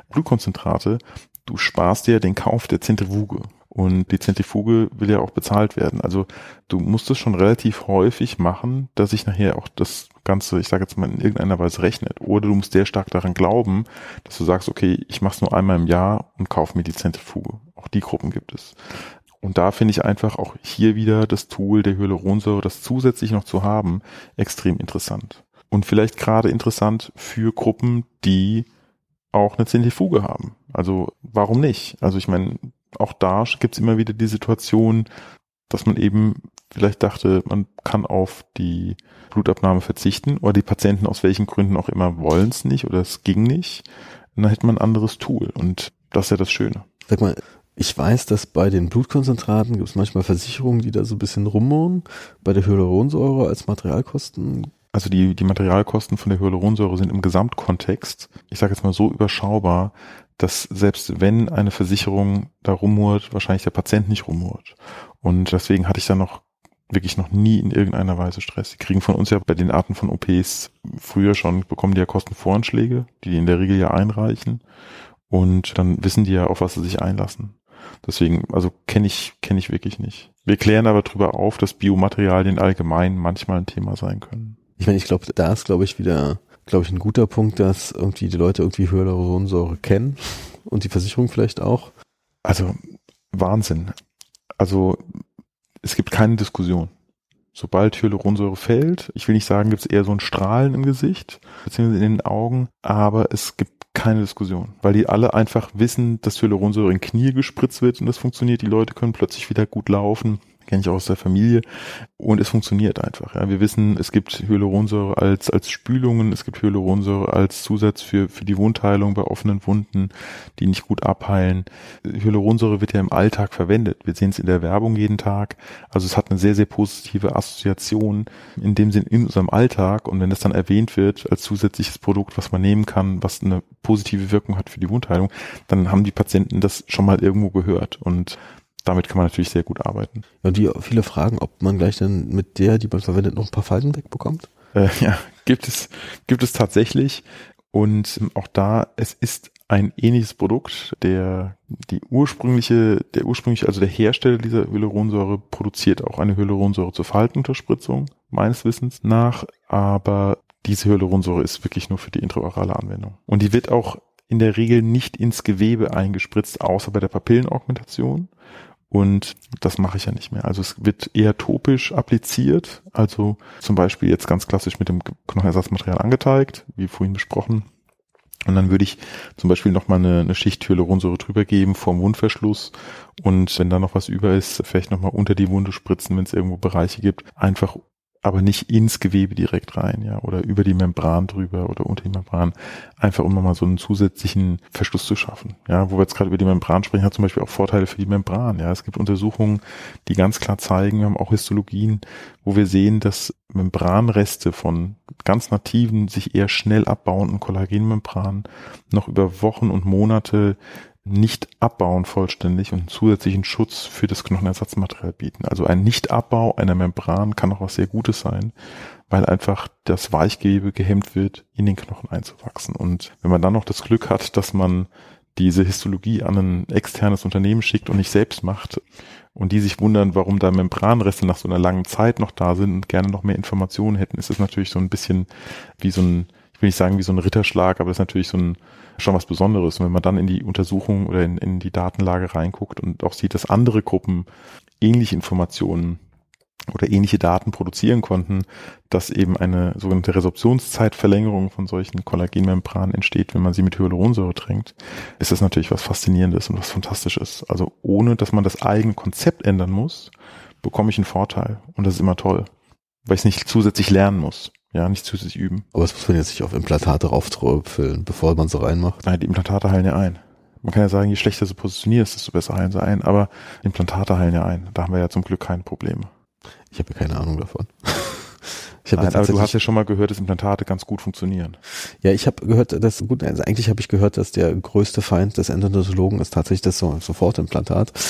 Blutkonzentrate, du sparst dir den Kauf der Zentrifuge. Und die Zentrifuge will ja auch bezahlt werden. Also du musst es schon relativ häufig machen, dass sich nachher auch das Ganze, ich sage jetzt mal, in irgendeiner Weise rechnet. Oder du musst sehr stark daran glauben, dass du sagst, okay, ich mache es nur einmal im Jahr und kaufe mir die Zentrifuge. Auch die Gruppen gibt es. Und da finde ich einfach auch hier wieder das Tool der Hyaluronsäure, das zusätzlich noch zu haben, extrem interessant. Und vielleicht gerade interessant für Gruppen, die auch eine Zentrifuge haben. Also warum nicht? Also ich meine, auch da gibt es immer wieder die Situation, dass man eben vielleicht dachte, man kann auf die Blutabnahme verzichten oder die Patienten aus welchen Gründen auch immer wollen es nicht oder es ging nicht. Und dann hätte man ein anderes Tool und das ist ja das Schöne. Sag mal, ich weiß, dass bei den Blutkonzentraten gibt es manchmal Versicherungen, die da so ein bisschen rummern. Bei der Hyaluronsäure als Materialkosten also die, die Materialkosten von der Hyaluronsäure sind im Gesamtkontext, ich sage jetzt mal so überschaubar, dass selbst wenn eine Versicherung da rumhurt, wahrscheinlich der Patient nicht rumhurt. Und deswegen hatte ich da noch wirklich noch nie in irgendeiner Weise Stress. Die kriegen von uns ja bei den Arten von OPs früher schon, bekommen die ja Kostenvoranschläge, die die in der Regel ja einreichen. Und dann wissen die ja, auf was sie sich einlassen. Deswegen, also kenne ich, kenne ich wirklich nicht. Wir klären aber darüber auf, dass Biomaterialien allgemein manchmal ein Thema sein können. Ich meine, ich glaube, da ist, glaube ich, wieder glaube ich, ein guter Punkt, dass irgendwie die Leute irgendwie Hyaluronsäure kennen und die Versicherung vielleicht auch. Also Wahnsinn. Also es gibt keine Diskussion. Sobald Hyaluronsäure fällt, ich will nicht sagen, gibt es eher so ein Strahlen im Gesicht, beziehungsweise in den Augen, aber es gibt keine Diskussion, weil die alle einfach wissen, dass Hyaluronsäure in Knie gespritzt wird und das funktioniert. Die Leute können plötzlich wieder gut laufen kenne ich auch aus der Familie und es funktioniert einfach. Ja. Wir wissen, es gibt Hyaluronsäure als als Spülungen, es gibt Hyaluronsäure als Zusatz für für die Wundheilung bei offenen Wunden, die nicht gut abheilen. Hyaluronsäure wird ja im Alltag verwendet. Wir sehen es in der Werbung jeden Tag. Also es hat eine sehr sehr positive Assoziation in dem Sinn in unserem Alltag und wenn das dann erwähnt wird als zusätzliches Produkt, was man nehmen kann, was eine positive Wirkung hat für die Wundheilung, dann haben die Patienten das schon mal irgendwo gehört und damit kann man natürlich sehr gut arbeiten. Ja, und die viele fragen, ob man gleich dann mit der, die man verwendet, noch ein paar Falten wegbekommt? Äh, ja, gibt es, gibt es tatsächlich. Und auch da, es ist ein ähnliches Produkt. Der, die ursprüngliche, der ursprüngliche, also der Hersteller dieser Hyaluronsäure produziert auch eine Hyaluronsäure zur Faltenunterspritzung, meines Wissens nach. Aber diese Hyaluronsäure ist wirklich nur für die intraorale Anwendung. Und die wird auch in der Regel nicht ins Gewebe eingespritzt, außer bei der Papillenaugmentation. Und das mache ich ja nicht mehr. Also es wird eher topisch appliziert, also zum Beispiel jetzt ganz klassisch mit dem Knochenersatzmaterial angeteigt, wie vorhin besprochen. Und dann würde ich zum Beispiel nochmal eine, eine Schicht Hyaluronsäure drüber geben vorm Wundverschluss und wenn da noch was über ist, vielleicht nochmal unter die Wunde spritzen, wenn es irgendwo Bereiche gibt, einfach aber nicht ins Gewebe direkt rein, ja, oder über die Membran drüber oder unter die Membran, einfach um nochmal so einen zusätzlichen Verschluss zu schaffen. Ja, wo wir jetzt gerade über die Membran sprechen, hat zum Beispiel auch Vorteile für die Membran. Ja, es gibt Untersuchungen, die ganz klar zeigen, wir haben auch Histologien, wo wir sehen, dass Membranreste von ganz nativen, sich eher schnell abbauenden Kollagenmembranen noch über Wochen und Monate nicht abbauen vollständig und zusätzlichen Schutz für das Knochenersatzmaterial bieten. Also ein Nichtabbau einer Membran kann auch was sehr Gutes sein, weil einfach das Weichgewebe gehemmt wird, in den Knochen einzuwachsen. Und wenn man dann noch das Glück hat, dass man diese Histologie an ein externes Unternehmen schickt und nicht selbst macht und die sich wundern, warum da Membranreste nach so einer langen Zeit noch da sind und gerne noch mehr Informationen hätten, ist es natürlich so ein bisschen wie so ein, ich will nicht sagen wie so ein Ritterschlag, aber das ist natürlich so ein schon was Besonderes. Und wenn man dann in die Untersuchung oder in, in die Datenlage reinguckt und auch sieht, dass andere Gruppen ähnliche Informationen oder ähnliche Daten produzieren konnten, dass eben eine sogenannte Resorptionszeitverlängerung von solchen Kollagenmembranen entsteht, wenn man sie mit Hyaluronsäure tränkt, ist das natürlich was Faszinierendes und was Fantastisches. Also ohne, dass man das eigene Konzept ändern muss, bekomme ich einen Vorteil. Und das ist immer toll, weil ich es nicht zusätzlich lernen muss. Ja, nicht zusätzlich üben. Aber das muss man jetzt nicht auf Implantate rauftröpfeln, bevor man sie reinmacht. Nein, die Implantate heilen ja ein. Man kann ja sagen, je schlechter du positionierst, desto besser heilen sie ein. Aber Implantate heilen ja ein. Da haben wir ja zum Glück keine Probleme. Ich habe ja keine Ahnung davon. [LAUGHS] Ich Nein, aber du hast ja schon mal gehört, dass Implantate ganz gut funktionieren. Ja, ich habe gehört, dass gut, also eigentlich habe ich gehört, dass der größte Feind des Endodontologen ist tatsächlich das so, Sofortimplantat. [LAUGHS]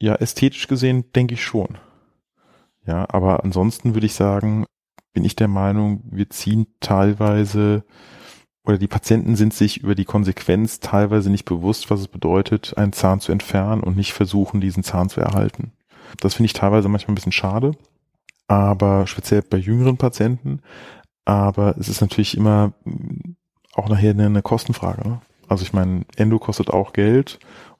Ja, ästhetisch gesehen denke ich schon. Ja, aber ansonsten würde ich sagen, bin ich der Meinung, wir ziehen teilweise oder die Patienten sind sich über die Konsequenz teilweise nicht bewusst, was es bedeutet, einen Zahn zu entfernen und nicht versuchen, diesen Zahn zu erhalten. Das finde ich teilweise manchmal ein bisschen schade, aber speziell bei jüngeren Patienten. Aber es ist natürlich immer auch nachher eine, Kostenfrage. Ne? Also ich meine, Endo kostet auch Geld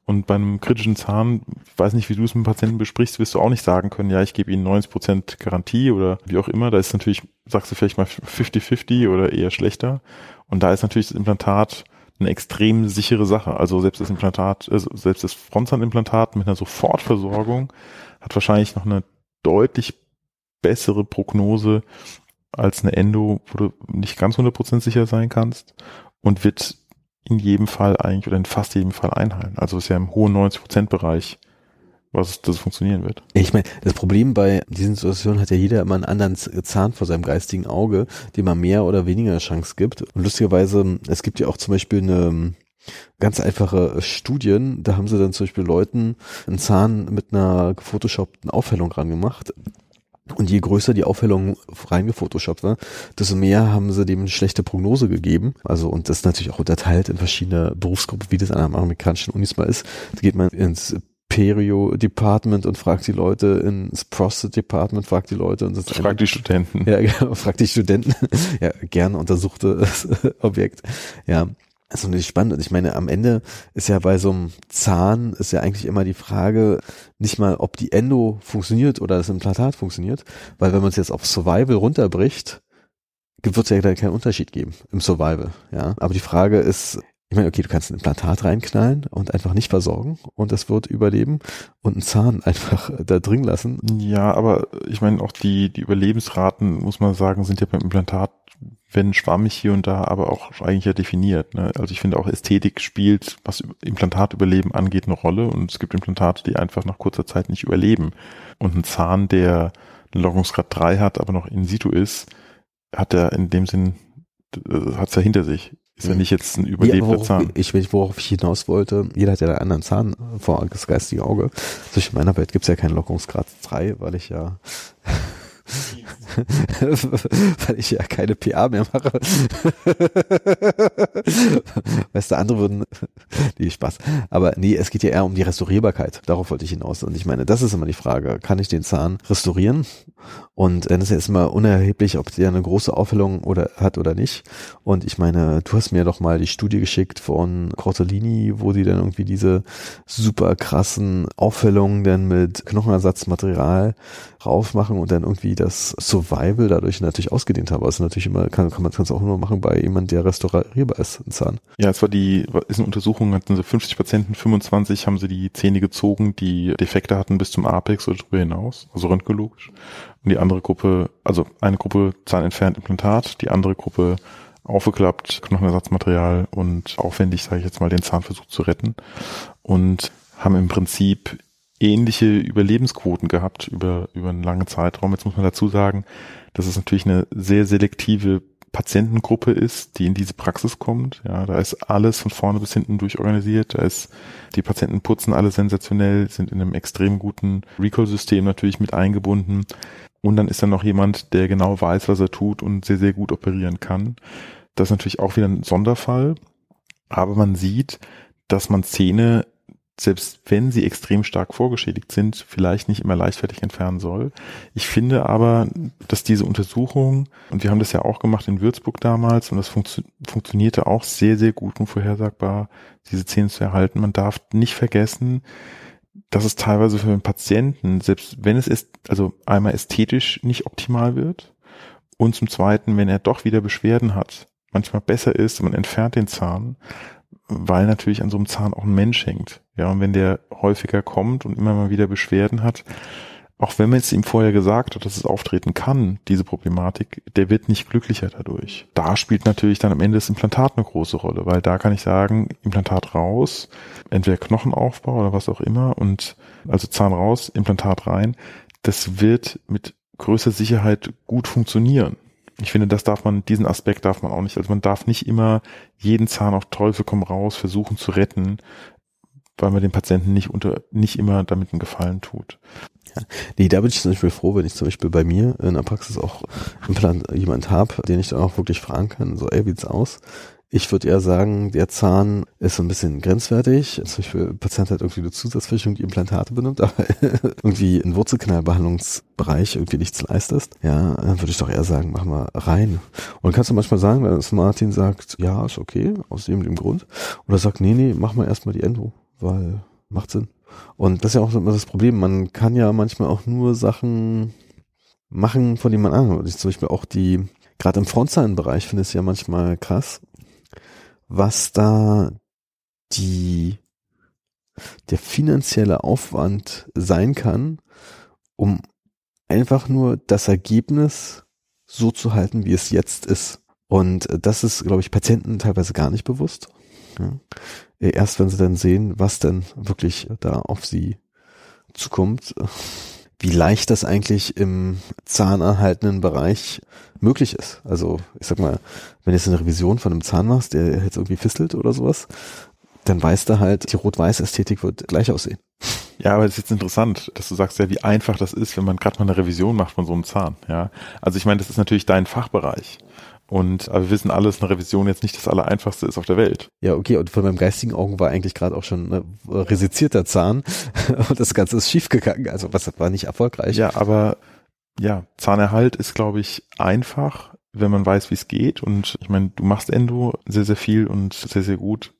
und bei einem kritischen Zahn, weiß nicht, wie du es mit dem Patienten besprichst, wirst du auch nicht sagen können, ja, ich gebe ihnen 90 Prozent Garantie oder wie auch immer. Da ist natürlich, sagst du vielleicht mal 50-50 oder eher schlechter. Und da ist natürlich das Implantat eine extrem sichere Sache. Also selbst das Implantat, äh, selbst das Frontzahnimplantat mit einer Sofortversorgung hat wahrscheinlich noch eine deutlich bessere Prognose als eine Endo, wo du nicht ganz 100% sicher sein kannst und wird in jedem Fall eigentlich oder in fast jedem Fall einheilen. Also ist ja im hohen 90 Bereich, was das funktionieren wird. Ich meine, das Problem bei diesen Situationen hat ja jeder immer einen anderen Zahn vor seinem geistigen Auge, dem man mehr oder weniger Chance gibt. Und lustigerweise, es gibt ja auch zum Beispiel eine ganz einfache Studien, da haben sie dann zum Beispiel Leuten einen Zahn mit einer gefotoshoppten Aufhellung rangemacht und je größer die Aufhellung reingefotoshoppt war, desto mehr haben sie dem eine schlechte Prognose gegeben. Also, und das ist natürlich auch unterteilt in verschiedene Berufsgruppen, wie das an amerikanischen Unis mal ist. Da geht man ins Perio Department und fragt die Leute ins Prostate Department, fragt die Leute und das fragt die Studenten. Ja, [LAUGHS] genau, fragt die Studenten. ja, gerne untersuchte [LAUGHS] Objekt. Ja, also nicht spannend. Und ich meine, am Ende ist ja bei so einem Zahn ist ja eigentlich immer die Frage, nicht mal, ob die Endo funktioniert oder das Implantat funktioniert, weil wenn man es jetzt auf Survival runterbricht, wird es ja keinen Unterschied geben im Survival, ja. Aber die Frage ist, ich meine, okay, du kannst ein Implantat reinknallen und einfach nicht versorgen und es wird überleben und einen Zahn [LAUGHS] einfach da drin lassen. Ja, aber ich meine, auch die, die Überlebensraten, muss man sagen, sind ja beim Implantat wenn schwammig hier und da, aber auch eigentlich ja definiert. Ne? Also ich finde auch Ästhetik spielt, was Implantatüberleben angeht, eine Rolle und es gibt Implantate, die einfach nach kurzer Zeit nicht überleben. Und ein Zahn, der einen Lockungsgrad 3 hat, aber noch in situ ist, hat er in dem Sinn, hat es ja hinter sich. Ist ja mhm. nicht jetzt ein überlebter ja, Zahn. Ich, worauf ich hinaus wollte, jeder hat ja einen anderen Zahn vor das geistige Auge. In meiner Welt gibt es ja keinen Lockungsgrad 3, weil ich ja [LAUGHS] weil ich ja keine PA mehr mache. [LAUGHS] weißt du, andere würden, [LAUGHS] nee, Spaß. Aber nee, es geht ja eher um die Restaurierbarkeit. Darauf wollte ich hinaus. Und ich meine, das ist immer die Frage. Kann ich den Zahn restaurieren? Und dann ist ja erstmal unerheblich, ob der eine große Aufhellung oder hat oder nicht. Und ich meine, du hast mir doch mal die Studie geschickt von Cortellini, wo die dann irgendwie diese super krassen Aufhellungen dann mit Knochenersatzmaterial raufmachen und dann irgendwie das Survival dadurch natürlich ausgedehnt haben. Was natürlich immer, kann, kann man es auch nur machen bei jemand, der restaurierbar ist, ein Zahn. Ja, es war die, ist eine Untersuchung, hatten sie 50 Patienten, 25 haben sie die Zähne gezogen, die Defekte hatten bis zum Apex oder drüber hinaus, also röntgenologisch. Und die andere Gruppe, also eine Gruppe Zahn entfernt Implantat, die andere Gruppe aufgeklappt, Knochenersatzmaterial und aufwendig, sage ich jetzt mal, den Zahnversuch zu retten. Und haben im Prinzip ähnliche Überlebensquoten gehabt über, über einen langen Zeitraum. Jetzt muss man dazu sagen, dass es natürlich eine sehr selektive Patientengruppe ist, die in diese Praxis kommt. Ja, da ist alles von vorne bis hinten durchorganisiert. Da ist, die Patienten putzen alle sensationell, sind in einem extrem guten Recall-System natürlich mit eingebunden. Und dann ist da noch jemand, der genau weiß, was er tut und sehr, sehr gut operieren kann. Das ist natürlich auch wieder ein Sonderfall. Aber man sieht, dass man Zähne selbst wenn sie extrem stark vorgeschädigt sind, vielleicht nicht immer leichtfertig entfernen soll. Ich finde aber, dass diese Untersuchung, und wir haben das ja auch gemacht in Würzburg damals, und das funktio funktionierte auch sehr, sehr gut und vorhersagbar, diese Zähne zu erhalten. Man darf nicht vergessen, dass es teilweise für den Patienten, selbst wenn es ist, also einmal ästhetisch nicht optimal wird, und zum Zweiten, wenn er doch wieder Beschwerden hat, manchmal besser ist, man entfernt den Zahn, weil natürlich an so einem Zahn auch ein Mensch hängt. Ja, und wenn der häufiger kommt und immer mal wieder Beschwerden hat, auch wenn man es ihm vorher gesagt hat, dass es auftreten kann, diese Problematik, der wird nicht glücklicher dadurch. Da spielt natürlich dann am Ende das Implantat eine große Rolle, weil da kann ich sagen, Implantat raus, entweder Knochenaufbau oder was auch immer und also Zahn raus, Implantat rein. Das wird mit größer Sicherheit gut funktionieren ich finde, das darf man, diesen Aspekt darf man auch nicht. Also man darf nicht immer jeden Zahn auf Teufel komm raus versuchen zu retten, weil man dem Patienten nicht unter, nicht immer damit einen Gefallen tut. Ja. Nee, da bin ich zum Beispiel froh, wenn ich zum Beispiel bei mir in der Praxis auch Implant jemand habe, den ich dann auch wirklich fragen kann, so, ey, sieht's aus? Ich würde eher sagen, der Zahn ist so ein bisschen grenzwertig. Zum Beispiel, Patient hat irgendwie eine Zusatzversicherung, die Implantate benimmt, [LAUGHS] aber irgendwie in Wurzelkanalbehandlungsbereich irgendwie nichts leistest. Ja, dann würde ich doch eher sagen, mach mal rein. Und kannst du manchmal sagen, dass Martin sagt, ja, ist okay, aus dem, dem Grund. Oder sagt, nee, nee, mach mal erstmal die Endo, weil macht Sinn. Und das ist ja auch immer das Problem. Man kann ja manchmal auch nur Sachen machen, von denen man an. Ich zum Beispiel auch die, gerade im Frontzahlenbereich finde ich es ja manchmal krass, was da die, der finanzielle Aufwand sein kann, um einfach nur das Ergebnis so zu halten, wie es jetzt ist. Und das ist, glaube ich, Patienten teilweise gar nicht bewusst. Ja. Erst wenn sie dann sehen, was denn wirklich da auf sie zukommt, wie leicht das eigentlich im zahnerhaltenen Bereich möglich ist. Also ich sag mal, wenn du jetzt eine Revision von einem Zahn machst, der jetzt irgendwie fistelt oder sowas, dann weißt du halt, die Rot-Weiß-Ästhetik wird gleich aussehen. Ja, aber es ist jetzt interessant, dass du sagst ja, wie einfach das ist, wenn man gerade mal eine Revision macht von so einem Zahn. Ja, also ich meine, das ist natürlich dein Fachbereich. Und aber wir wissen alles, eine Revision jetzt nicht das Allereinfachste ist auf der Welt. Ja, okay, und von meinem geistigen Augen war eigentlich gerade auch schon ein resizierter Zahn [LAUGHS] und das Ganze ist schiefgegangen. Also was war nicht erfolgreich. Ja, aber ja, Zahnerhalt ist, glaube ich, einfach, wenn man weiß, wie es geht. Und ich meine, du machst Endo sehr, sehr viel und sehr, sehr gut.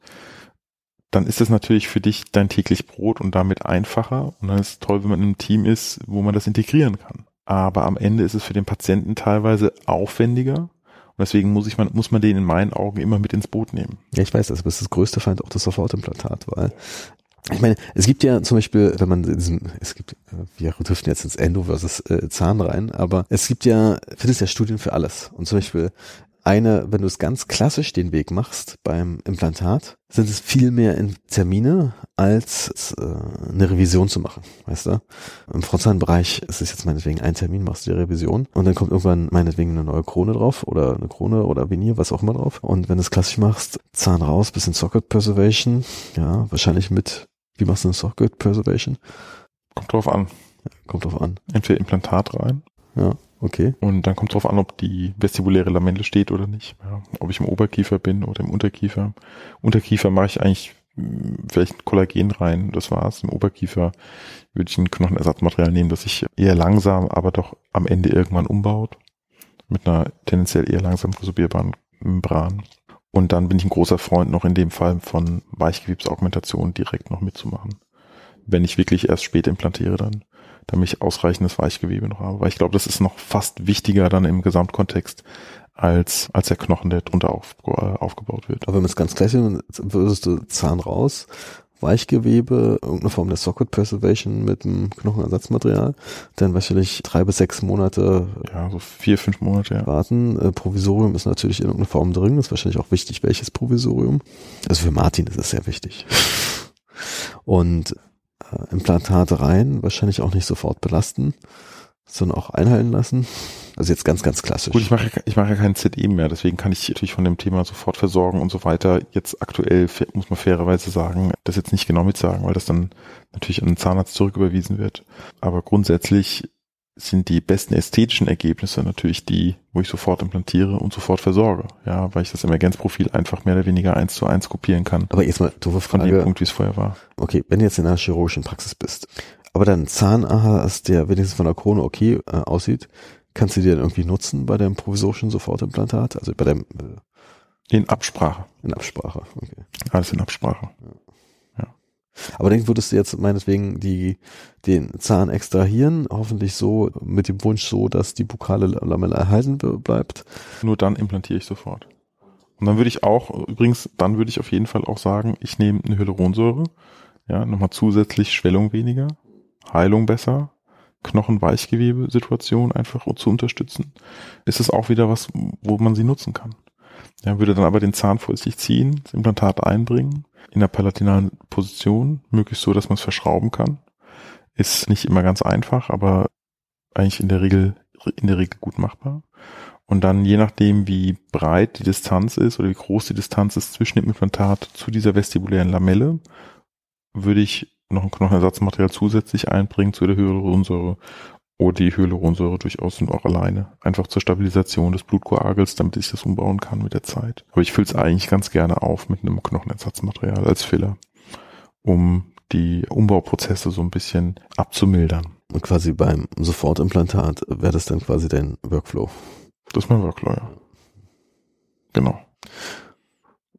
Dann ist es natürlich für dich dein täglich Brot und damit einfacher. Und dann ist es toll, wenn man in einem Team ist, wo man das integrieren kann. Aber am Ende ist es für den Patienten teilweise aufwendiger und deswegen muss ich man, muss man den in meinen Augen immer mit ins Boot nehmen. Ja, ich weiß, das ist das größte Feind auch das Sofortimplantat, weil ich meine, es gibt ja zum Beispiel, wenn man diesen, es gibt, wir driften jetzt ins Endo versus äh, Zahn rein, aber es gibt ja, findest ja Studien für alles. Und zum Beispiel eine, wenn du es ganz klassisch den Weg machst beim Implantat, sind es viel mehr in Termine als äh, eine Revision zu machen, weißt du? Im Frontzahnbereich ist es jetzt meinetwegen ein Termin, machst du die Revision und dann kommt irgendwann meinetwegen eine neue Krone drauf oder eine Krone oder Venier, was auch immer drauf. Und wenn du es klassisch machst, Zahn raus, bisschen Socket Preservation, ja, wahrscheinlich mit, wie machst du eine Socket Preservation? Kommt drauf an. Ja, kommt drauf an. Entweder Implantat rein. Ja Okay. Und dann kommt drauf an, ob die vestibuläre Lamelle steht oder nicht. Ja, ob ich im Oberkiefer bin oder im Unterkiefer. Unterkiefer mache ich eigentlich mh, vielleicht Kollagen rein, das war's. Im Oberkiefer würde ich ein Knochenersatzmaterial nehmen, das sich eher langsam, aber doch am Ende irgendwann umbaut. Mit einer tendenziell eher langsam resorbierbaren Membran. Und dann bin ich ein großer Freund noch in dem Fall von Weichgewebsaugmentation direkt noch mitzumachen. Wenn ich wirklich erst spät implantiere dann, damit ich ausreichendes Weichgewebe noch habe. Weil ich glaube, das ist noch fast wichtiger dann im Gesamtkontext als, als der Knochen, der drunter auf, äh, aufgebaut wird. Aber wenn man es ganz klassisch würdest du Zahn raus, Weichgewebe, irgendeine Form der Socket Preservation mit dem Knochenersatzmaterial, dann wahrscheinlich drei bis sechs Monate Ja, so vier, fünf Monate, ja. warten. Äh, Provisorium ist natürlich in irgendeiner Form drin, das ist wahrscheinlich auch wichtig, welches Provisorium. Also für Martin ist es sehr wichtig. Und Implantate rein, wahrscheinlich auch nicht sofort belasten, sondern auch einheilen lassen. Also jetzt ganz, ganz klassisch. Gut, ich mache, ich mache ja keinen ZE mehr, deswegen kann ich natürlich von dem Thema sofort versorgen und so weiter. Jetzt aktuell muss man fairerweise sagen, das jetzt nicht genau mitsagen, weil das dann natürlich an den Zahnarzt zurücküberwiesen wird. Aber grundsätzlich sind die besten ästhetischen Ergebnisse natürlich die, wo ich sofort implantiere und sofort versorge. Ja, weil ich das Emergenzprofil einfach mehr oder weniger eins zu eins kopieren kann. Aber jetzt mal doofe Von dem Frage. Punkt, wie es vorher war. Okay, wenn du jetzt in einer chirurgischen Praxis bist, aber dann Zahn hast, der wenigstens von der Krone okay äh, aussieht, kannst du die dann irgendwie nutzen bei deinem provisorischen Sofortimplantat? Also bei deinem äh, In Absprache. in Absprache. Okay. Alles in Absprache. Aber dann würdest du jetzt meinetwegen die, den Zahn extrahieren, hoffentlich so, mit dem Wunsch so, dass die bukale Lamelle erhalten bleibt. Nur dann implantiere ich sofort. Und dann würde ich auch, übrigens, dann würde ich auf jeden Fall auch sagen, ich nehme eine Hyaluronsäure, ja, nochmal zusätzlich Schwellung weniger, Heilung besser, Knochenweichgewebe-Situation einfach zu unterstützen. Ist es auch wieder was, wo man sie nutzen kann. Ja, würde dann aber den Zahn vor sich ziehen, das Implantat einbringen, in der palatinalen Position, möglichst so, dass man es verschrauben kann. Ist nicht immer ganz einfach, aber eigentlich in der Regel, in der Regel gut machbar. Und dann je nachdem, wie breit die Distanz ist oder wie groß die Distanz ist zwischen dem Implantat zu dieser vestibulären Lamelle, würde ich noch ein Knochenersatzmaterial zusätzlich einbringen zu der Hyaluronsäure oder die Hyaluronsäure durchaus und auch alleine. Einfach zur Stabilisation des Blutkoagels, damit ich das umbauen kann mit der Zeit. Aber ich fülle es eigentlich ganz gerne auf mit einem Knochenersatzmaterial als Filler, um die Umbauprozesse so ein bisschen abzumildern. Und quasi beim Sofortimplantat wäre das dann quasi dein Workflow. Das ist mein Workflow, ja. Genau.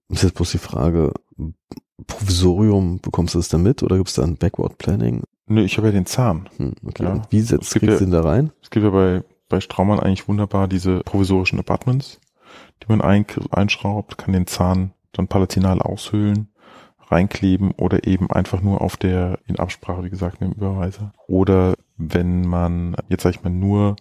Ist jetzt bloß die Frage, Provisorium, bekommst du das dann mit oder gibt es da ein Backward Planning? Nö, ich habe ja den Zahn. Hm, okay. Ja. Und wie setzt kriegst du ja- den da rein? Es gibt ja bei, bei Straumann eigentlich wunderbar diese provisorischen Abutments, die man ein, einschraubt, kann den Zahn dann palatinal aushöhlen, reinkleben oder eben einfach nur auf der, in Absprache, wie gesagt, mit dem Überweiser. Oder wenn man, jetzt sage ich mal, nur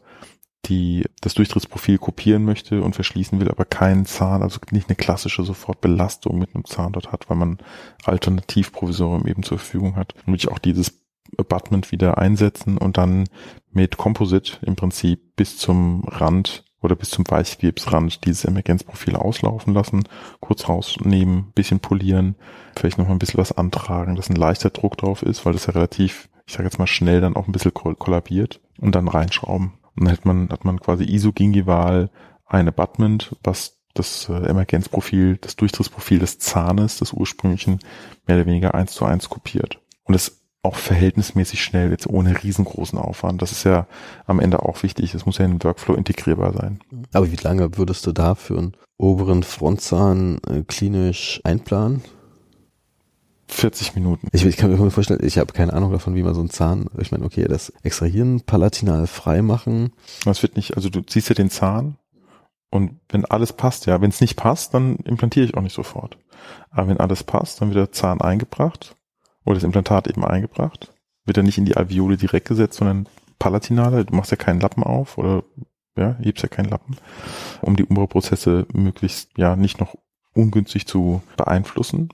die, das Durchtrittsprofil kopieren möchte und verschließen will, aber keinen Zahn, also nicht eine klassische Sofortbelastung mit einem Zahn dort hat, weil man Alternativprovisorium eben zur Verfügung hat, dann würde ich auch dieses Abutment wieder einsetzen und dann mit Composite im Prinzip bis zum Rand oder bis zum Weichgewebsrand dieses Emergenzprofil auslaufen lassen, kurz rausnehmen, bisschen polieren, vielleicht noch mal ein bisschen was antragen, dass ein leichter Druck drauf ist, weil das ja relativ, ich sage jetzt mal schnell dann auch ein bisschen koll- kollabiert und dann reinschrauben. Und dann hat man, hat man quasi isogingival ein Abutment, was das äh, Emergenzprofil, das Durchtrittsprofil des Zahnes, des ursprünglichen, mehr oder weniger eins zu eins kopiert. Und das auch verhältnismäßig schnell, jetzt ohne riesengroßen Aufwand. Das ist ja am Ende auch wichtig. Es muss ja in den Workflow integrierbar sein. Aber wie lange würdest du da für einen oberen Frontzahn äh, klinisch einplanen? 40 Minuten. Ich, ich kann mir vorstellen, ich habe keine Ahnung davon, wie man so einen Zahn, ich meine, okay, das Extrahieren, palatinal frei machen. Das wird nicht, also du ziehst ja den Zahn und wenn alles passt, ja, wenn es nicht passt, dann implantiere ich auch nicht sofort. Aber wenn alles passt, dann wird der Zahn eingebracht oder das Implantat eben eingebracht, wird er nicht in die Alveole direkt gesetzt, sondern palatinaler. Du machst ja keinen Lappen auf oder ja, hebst ja keinen Lappen, um die Umbauprozesse möglichst ja nicht noch ungünstig zu beeinflussen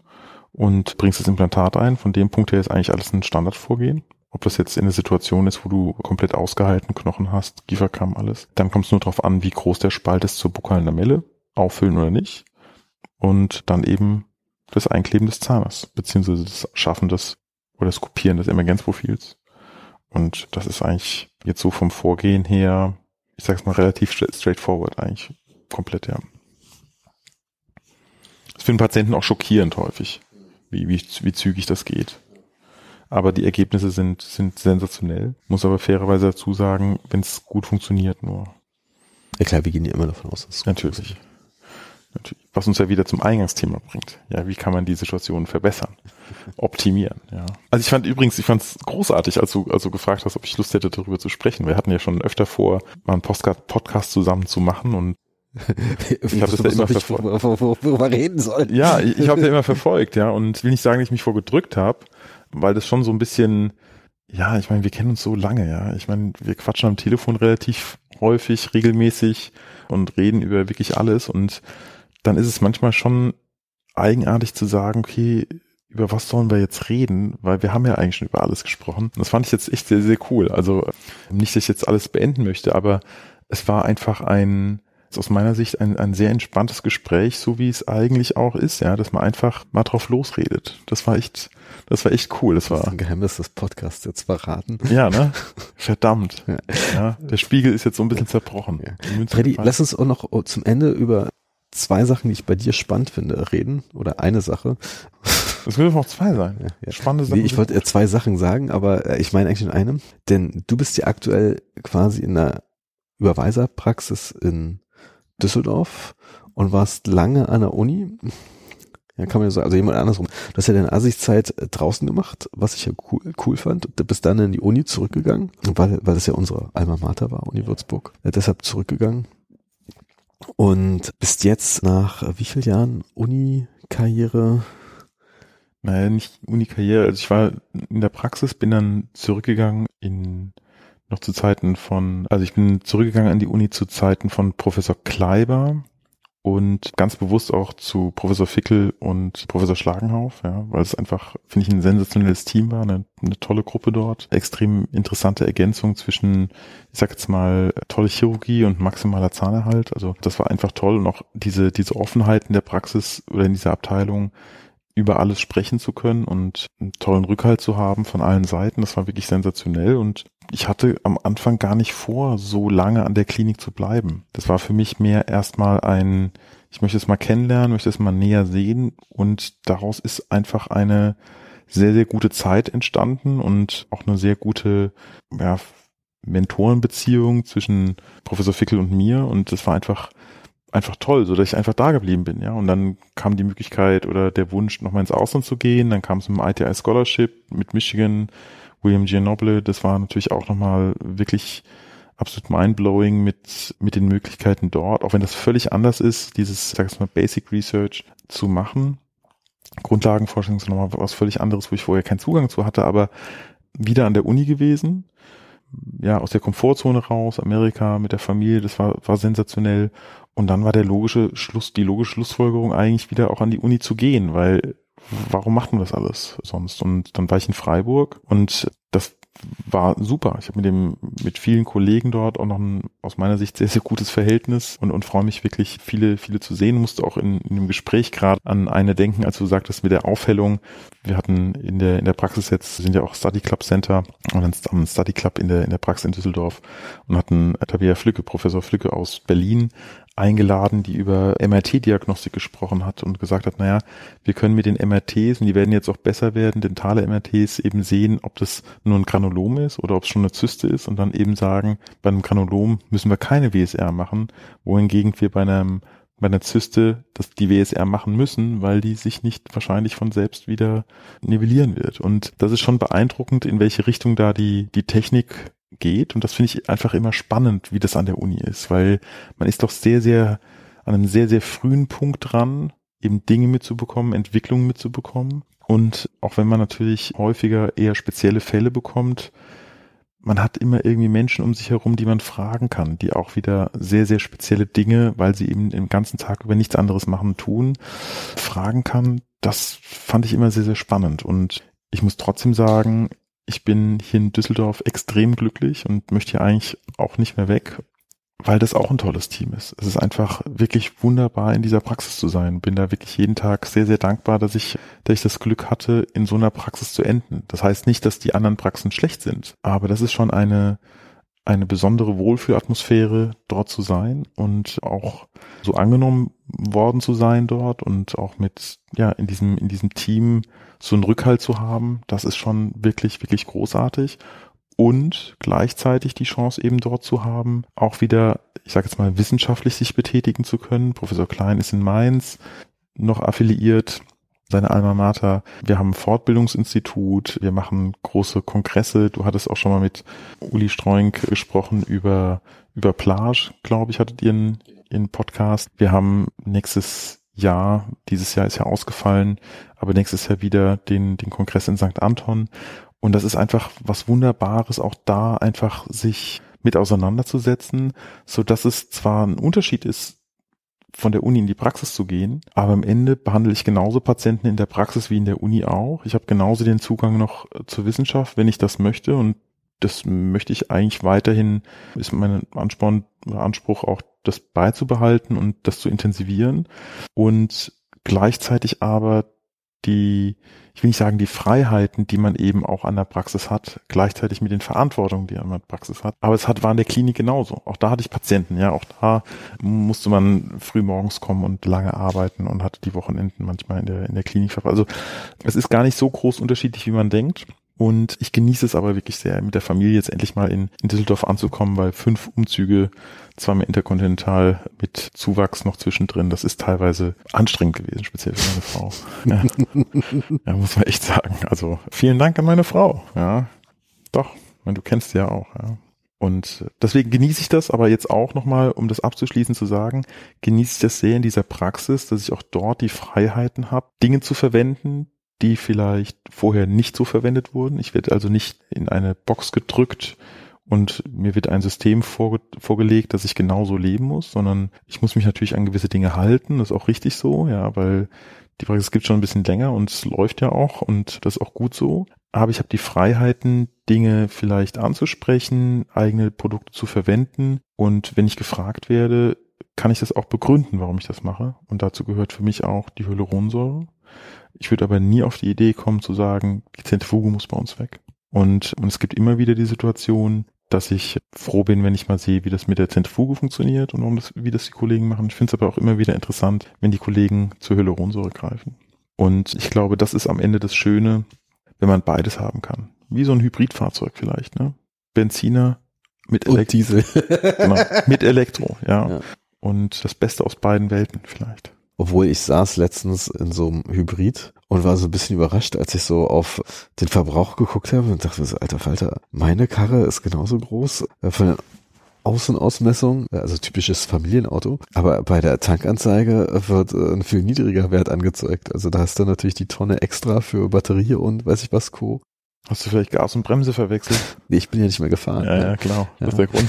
und bringst das Implantat ein. Von dem Punkt her ist eigentlich alles ein Standardvorgehen. Ob das jetzt in der Situation ist, wo du komplett ausgehalten Knochen hast, Kieferkamm, alles. Dann kommt es nur darauf an, wie groß der Spalt ist zur bukalen Lamelle, auffüllen oder nicht. Und dann eben das Einkleben des Zahnes, beziehungsweise das Schaffen des oder das Kopieren des Emergenzprofils. Und das ist eigentlich jetzt so vom Vorgehen her ich sag's mal, relativ straightforward eigentlich. Komplett, ja. Das ist für den Patienten auch schockierend häufig, wie, wie, wie zügig das geht. Aber die Ergebnisse sind, sind sensationell. Muss aber fairerweise dazu sagen, wenn es gut funktioniert nur. Ja klar, wir gehen ja immer davon aus, dass es Natürlich. Natürlich. Was uns ja wieder zum Eingangsthema bringt. Ja, wie kann man die Situation verbessern? Optimieren, ja. Also ich fand übrigens, ich fand es großartig, als du, als du gefragt hast, ob ich Lust hätte, darüber zu sprechen. Wir hatten ja schon öfter vor, mal einen Podcast zusammen zu machen und [LAUGHS] ich habe das ja immer verfolgt. Worüber reden soll. Ja, ich, ich habe ja immer [LAUGHS] verfolgt, ja, und will nicht sagen, dass ich mich vorgedrückt habe, weil das schon so ein bisschen, ja, ich meine, wir kennen uns so lange, ja. Ich meine, wir quatschen am Telefon relativ häufig, regelmäßig und reden über wirklich alles und dann ist es manchmal schon eigenartig zu sagen, okay, über was sollen wir jetzt reden? Weil wir haben ja eigentlich schon über alles gesprochen. Das fand ich jetzt echt sehr, sehr cool. Also nicht, dass ich jetzt alles beenden möchte, aber es war einfach ein, aus meiner Sicht ein, ein sehr entspanntes Gespräch, so wie es eigentlich auch ist, ja, dass man einfach mal drauf losredet. Das war echt, das war echt cool. Das, das war ein Geheimnis des Podcasts jetzt verraten. Ja, ne? [LAUGHS] Verdammt. Ja. ja. der Spiegel ist jetzt so ein bisschen zerbrochen. Ja. Freddy, lass uns auch noch zum Ende über zwei Sachen, die ich bei dir spannend finde, reden. Oder eine Sache. Das müssen auch zwei sein. Ja, ja. Spannende Sachen. Nee, ich wollte zwei Sachen sagen, aber äh, ich meine eigentlich in einem. Denn du bist ja aktuell quasi in der Überweiserpraxis in Düsseldorf und warst lange an der Uni. Ja, kann man ja sagen, also jemand andersrum. Du hast ja deine Assichtzeit äh, draußen gemacht, was ich ja cool, cool fand. Du bist dann in die Uni zurückgegangen, weil, weil das ja unsere Alma Mater war, Uni Würzburg. Ja, deshalb zurückgegangen und bist jetzt nach wie vielen Jahren Uni-Karriere? Naja, nicht Uni-Karriere. Also ich war in der Praxis, bin dann zurückgegangen in noch zu Zeiten von, also ich bin zurückgegangen an die Uni zu Zeiten von Professor Kleiber und ganz bewusst auch zu Professor Fickel und Professor Schlagenhauf, ja, weil es einfach, finde ich, ein sensationelles Team war, eine, eine tolle Gruppe dort, extrem interessante Ergänzung zwischen, ich sag jetzt mal, tolle Chirurgie und maximaler Zahnerhalt, also das war einfach toll und auch diese, diese Offenheit in der Praxis oder in dieser Abteilung, über alles sprechen zu können und einen tollen Rückhalt zu haben von allen Seiten. Das war wirklich sensationell und ich hatte am Anfang gar nicht vor, so lange an der Klinik zu bleiben. Das war für mich mehr erstmal ein, ich möchte es mal kennenlernen, möchte es mal näher sehen und daraus ist einfach eine sehr, sehr gute Zeit entstanden und auch eine sehr gute, ja, Mentorenbeziehung zwischen Professor Fickel und mir und das war einfach einfach toll, so dass ich einfach da geblieben bin, ja. Und dann kam die Möglichkeit oder der Wunsch, nochmal ins Ausland zu gehen. Dann kam es mit dem ITI Scholarship mit Michigan, William G. Noble. Das war natürlich auch nochmal wirklich absolut mindblowing mit, mit den Möglichkeiten dort, auch wenn das völlig anders ist, dieses, sag ich mal, Basic Research zu machen. Grundlagenforschung ist nochmal was völlig anderes, wo ich vorher keinen Zugang zu hatte, aber wieder an der Uni gewesen, ja, aus der Komfortzone raus, Amerika mit der Familie, das war, war sensationell und dann war der logische Schluss, die logische Schlussfolgerung eigentlich wieder auch an die Uni zu gehen, weil warum machen wir das alles sonst? Und dann war ich in Freiburg und das war super. Ich habe mit dem mit vielen Kollegen dort auch noch ein aus meiner Sicht sehr sehr gutes Verhältnis und und freue mich wirklich viele viele zu sehen. Musste auch in, in dem Gespräch gerade an eine denken, als du sagtest mit der Aufhellung. Wir hatten in der in der Praxis jetzt sind ja auch Study Club Center und ein Study Club in der in der Praxis in Düsseldorf und hatten Tabea Flücke, Professor Flücke aus Berlin eingeladen, die über MRT-Diagnostik gesprochen hat und gesagt hat, naja, wir können mit den MRTs, und die werden jetzt auch besser werden, dentale MRTs eben sehen, ob das nur ein Granulom ist oder ob es schon eine Zyste ist und dann eben sagen, bei einem Granulom müssen wir keine WSR machen, wohingegen wir bei einem bei einer Zyste dass die WSR machen müssen, weil die sich nicht wahrscheinlich von selbst wieder nivellieren wird. Und das ist schon beeindruckend, in welche Richtung da die, die Technik geht. Und das finde ich einfach immer spannend, wie das an der Uni ist, weil man ist doch sehr, sehr an einem sehr, sehr frühen Punkt dran, eben Dinge mitzubekommen, Entwicklungen mitzubekommen. Und auch wenn man natürlich häufiger eher spezielle Fälle bekommt, man hat immer irgendwie Menschen um sich herum, die man fragen kann, die auch wieder sehr, sehr spezielle Dinge, weil sie eben den ganzen Tag über nichts anderes machen, tun, fragen kann. Das fand ich immer sehr, sehr spannend. Und ich muss trotzdem sagen, ich bin hier in Düsseldorf extrem glücklich und möchte hier eigentlich auch nicht mehr weg, weil das auch ein tolles Team ist. Es ist einfach wirklich wunderbar, in dieser Praxis zu sein. Bin da wirklich jeden Tag sehr, sehr dankbar, dass ich, dass ich das Glück hatte, in so einer Praxis zu enden. Das heißt nicht, dass die anderen Praxen schlecht sind, aber das ist schon eine, eine besondere Wohlfühlatmosphäre dort zu sein und auch so angenommen worden zu sein dort und auch mit, ja, in diesem, in diesem Team so einen Rückhalt zu haben, das ist schon wirklich, wirklich großartig. Und gleichzeitig die Chance eben dort zu haben, auch wieder, ich sage jetzt mal, wissenschaftlich sich betätigen zu können. Professor Klein ist in Mainz noch affiliiert seine Alma Mater. Wir haben ein Fortbildungsinstitut, wir machen große Kongresse. Du hattest auch schon mal mit Uli Stroink gesprochen über, über Plage, glaube ich, hattet ihr einen, einen Podcast. Wir haben nächstes Jahr, dieses Jahr ist ja ausgefallen, aber nächstes Jahr wieder den, den Kongress in St. Anton. Und das ist einfach was Wunderbares, auch da einfach sich mit auseinanderzusetzen, so dass es zwar ein Unterschied ist, von der Uni in die Praxis zu gehen. Aber am Ende behandle ich genauso Patienten in der Praxis wie in der Uni auch. Ich habe genauso den Zugang noch äh, zur Wissenschaft, wenn ich das möchte. Und das möchte ich eigentlich weiterhin, ist mein Ansporn Anspruch auch, das beizubehalten und das zu intensivieren. Und gleichzeitig aber die, ich will nicht sagen die Freiheiten, die man eben auch an der Praxis hat, gleichzeitig mit den Verantwortungen, die man an der Praxis hat. Aber es hat, war in der Klinik genauso. Auch da hatte ich Patienten, ja, auch da musste man früh morgens kommen und lange arbeiten und hatte die Wochenenden manchmal in der, in der Klinik. Also es ist gar nicht so groß unterschiedlich, wie man denkt. Und ich genieße es aber wirklich sehr, mit der Familie jetzt endlich mal in, in Düsseldorf anzukommen, weil fünf Umzüge, zweimal interkontinental mit Zuwachs noch zwischendrin, das ist teilweise anstrengend gewesen, speziell für meine Frau. [LAUGHS] Ja. ja, muss man echt sagen. Also vielen Dank an meine Frau. Ja, doch, du kennst sie ja auch. Ja. Und deswegen genieße ich das, aber jetzt auch nochmal, um das abzuschließen zu sagen, genieße ich das sehr in dieser Praxis, dass ich auch dort die Freiheiten habe, Dinge zu verwenden, die vielleicht vorher nicht so verwendet wurden. Ich werde also nicht in eine Box gedrückt und mir wird ein System vorge vorgelegt, dass ich genauso leben muss, sondern ich muss mich natürlich an gewisse Dinge halten. Das ist auch richtig so, ja, weil die Praxis gibt schon ein bisschen länger und es läuft ja auch und das ist auch gut so. Aber ich habe die Freiheiten, Dinge vielleicht anzusprechen, eigene Produkte zu verwenden und wenn ich gefragt werde, kann ich das auch begründen, warum ich das mache. Und dazu gehört für mich auch die Hyaluronsäure. Ich würde aber nie auf die Idee kommen zu sagen, die Zentrifuge muss bei uns weg. Und, und es gibt immer wieder die Situation, dass ich froh bin, wenn ich mal sehe, wie das mit der Zentrifuge funktioniert und warum das, wie das die Kollegen machen. Ich finde es aber auch immer wieder interessant, wenn die Kollegen zur Hyaluronsäure greifen. Und ich glaube, das ist am Ende das Schöne, wenn man beides haben kann. Wie so ein Hybridfahrzeug vielleicht, ne? Benziner mit Elektro. Diesel. genau, mit Elektro, ja. ja. Und das Beste aus beiden Welten vielleicht. Obwohl ich saß letztens in so einem Hybrid und war so ein bisschen überrascht, als ich so auf den Verbrauch geguckt habe und dachte so, alter Falter, meine Karre ist genauso groß äh, von der Außenausmessung, äh, also typisches Familienauto, aber bei der Tankanzeige wird äh, ein viel niedriger Wert angezeigt. Also da hast du natürlich die Tonne extra für Batterie und weiß ich was Co. Hast du vielleicht Gas und Bremse verwechselt? [LAUGHS] Nee, ich bin ja nicht mehr gefahren. Ja, ne? ja, klar. Das ist der Grund.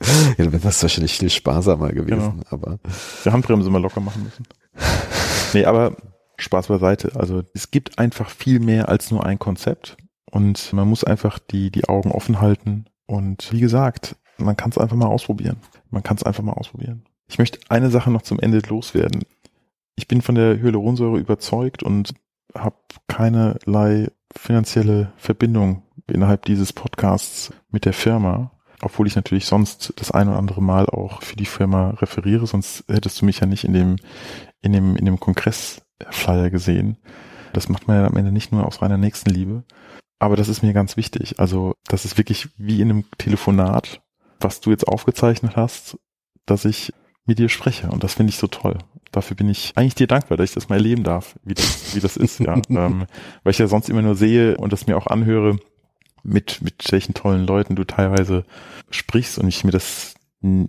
[LAUGHS] ja, dann wäre das wahrscheinlich viel sparsamer gewesen, genau. aber. Die Handbremse mal locker machen müssen. [LAUGHS] nee, aber Spaß beiseite. Also es gibt einfach viel mehr als nur ein Konzept und man muss einfach die, die Augen offen halten und wie gesagt, man kann es einfach mal ausprobieren. Man kann es einfach mal ausprobieren. Ich möchte eine Sache noch zum Ende loswerden. Ich bin von der Hyaluronsäure überzeugt und habe keinerlei finanzielle Verbindung innerhalb dieses Podcasts mit der Firma, obwohl ich natürlich sonst das ein oder andere Mal auch für die Firma referiere, sonst hättest du mich ja nicht in dem in dem in dem Kongress Flyer gesehen. Das macht man ja am Ende nicht nur aus reiner Nächstenliebe. Aber das ist mir ganz wichtig. Also, das ist wirklich wie in einem Telefonat, was du jetzt aufgezeichnet hast, dass ich mit dir spreche. Und das finde ich so toll. Dafür bin ich eigentlich dir dankbar, dass ich das mal erleben darf, wie das, wie das ist, ja. [LAUGHS] ähm, weil ich ja sonst immer nur sehe und das mir auch anhöre, mit, mit welchen tollen Leuten du teilweise sprichst und ich mir das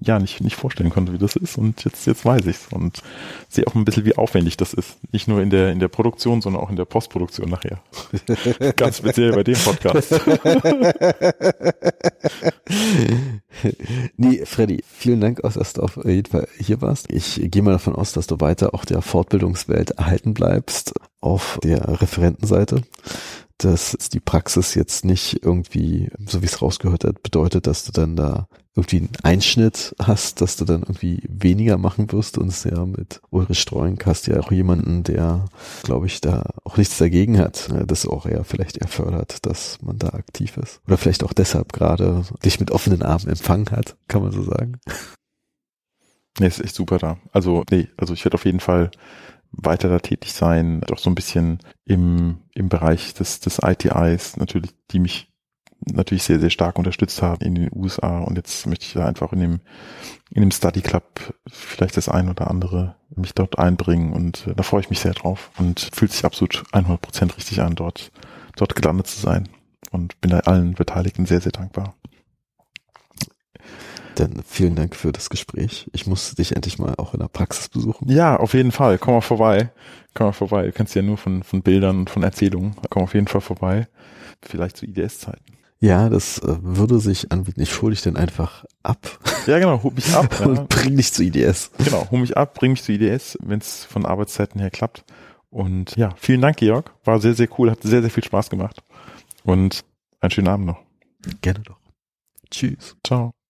ja nicht, nicht vorstellen konnte, wie das ist. Und jetzt, jetzt weiß ich's und sehe auch ein bisschen, wie aufwendig das ist. Nicht nur in der, in der Produktion, sondern auch in der Postproduktion nachher. [LAUGHS] Ganz speziell bei dem Podcast. [LAUGHS] nee, Freddy, vielen Dank, dass du auf jeden Fall hier warst. Ich gehe mal davon aus, dass du weiter auch der Fortbildungswelt erhalten bleibst auf der Referentenseite dass die Praxis jetzt nicht irgendwie, so wie es rausgehört hat, bedeutet, dass du dann da irgendwie einen Einschnitt hast, dass du dann irgendwie weniger machen wirst und ja mit Ulrich Streuink hast ja auch jemanden, der, glaube ich, da auch nichts dagegen hat, ne, das auch eher vielleicht eher dass man da aktiv ist. Oder vielleicht auch deshalb gerade dich mit offenen Armen empfangen hat, kann man so sagen. Nee, ist echt super da. Also, nee, also ich werde auf jeden Fall weiter da tätig sein, doch so ein bisschen im, im Bereich des, des ITIs natürlich, die mich natürlich sehr, sehr stark unterstützt haben in den USA und jetzt möchte ich da einfach in dem, in dem Study Club vielleicht das ein oder andere mich dort einbringen. Und äh, da freue ich mich sehr drauf. Und fühlt sich absolut 100 Prozent richtig an, dort, dort gelandet zu sein. Und bin da allen Beteiligten sehr, sehr dankbar. Dann vielen Dank für das Gespräch. Ich muss dich endlich mal auch in der Praxis besuchen. Ja, auf jeden Fall. Komm mal vorbei. Komm mal vorbei. Du kennst ja nur von, von Bildern und von Erzählungen. Komm auf jeden Fall vorbei. Vielleicht zu IDS-Zeiten. Ja, das äh, würde sich anbieten. Ich hole dich dann einfach ab. Ja, genau, hol mich ab. [LAUGHS] und ja. bring dich zu IDS. Genau, hol mich ab, bring mich zu IDS, wenn es von Arbeitszeiten her klappt. Und ja, vielen Dank, Georg. War sehr, sehr cool, hat sehr, sehr viel Spaß gemacht. Und einen schönen Abend noch. Gerne doch. Tschüss. Ciao.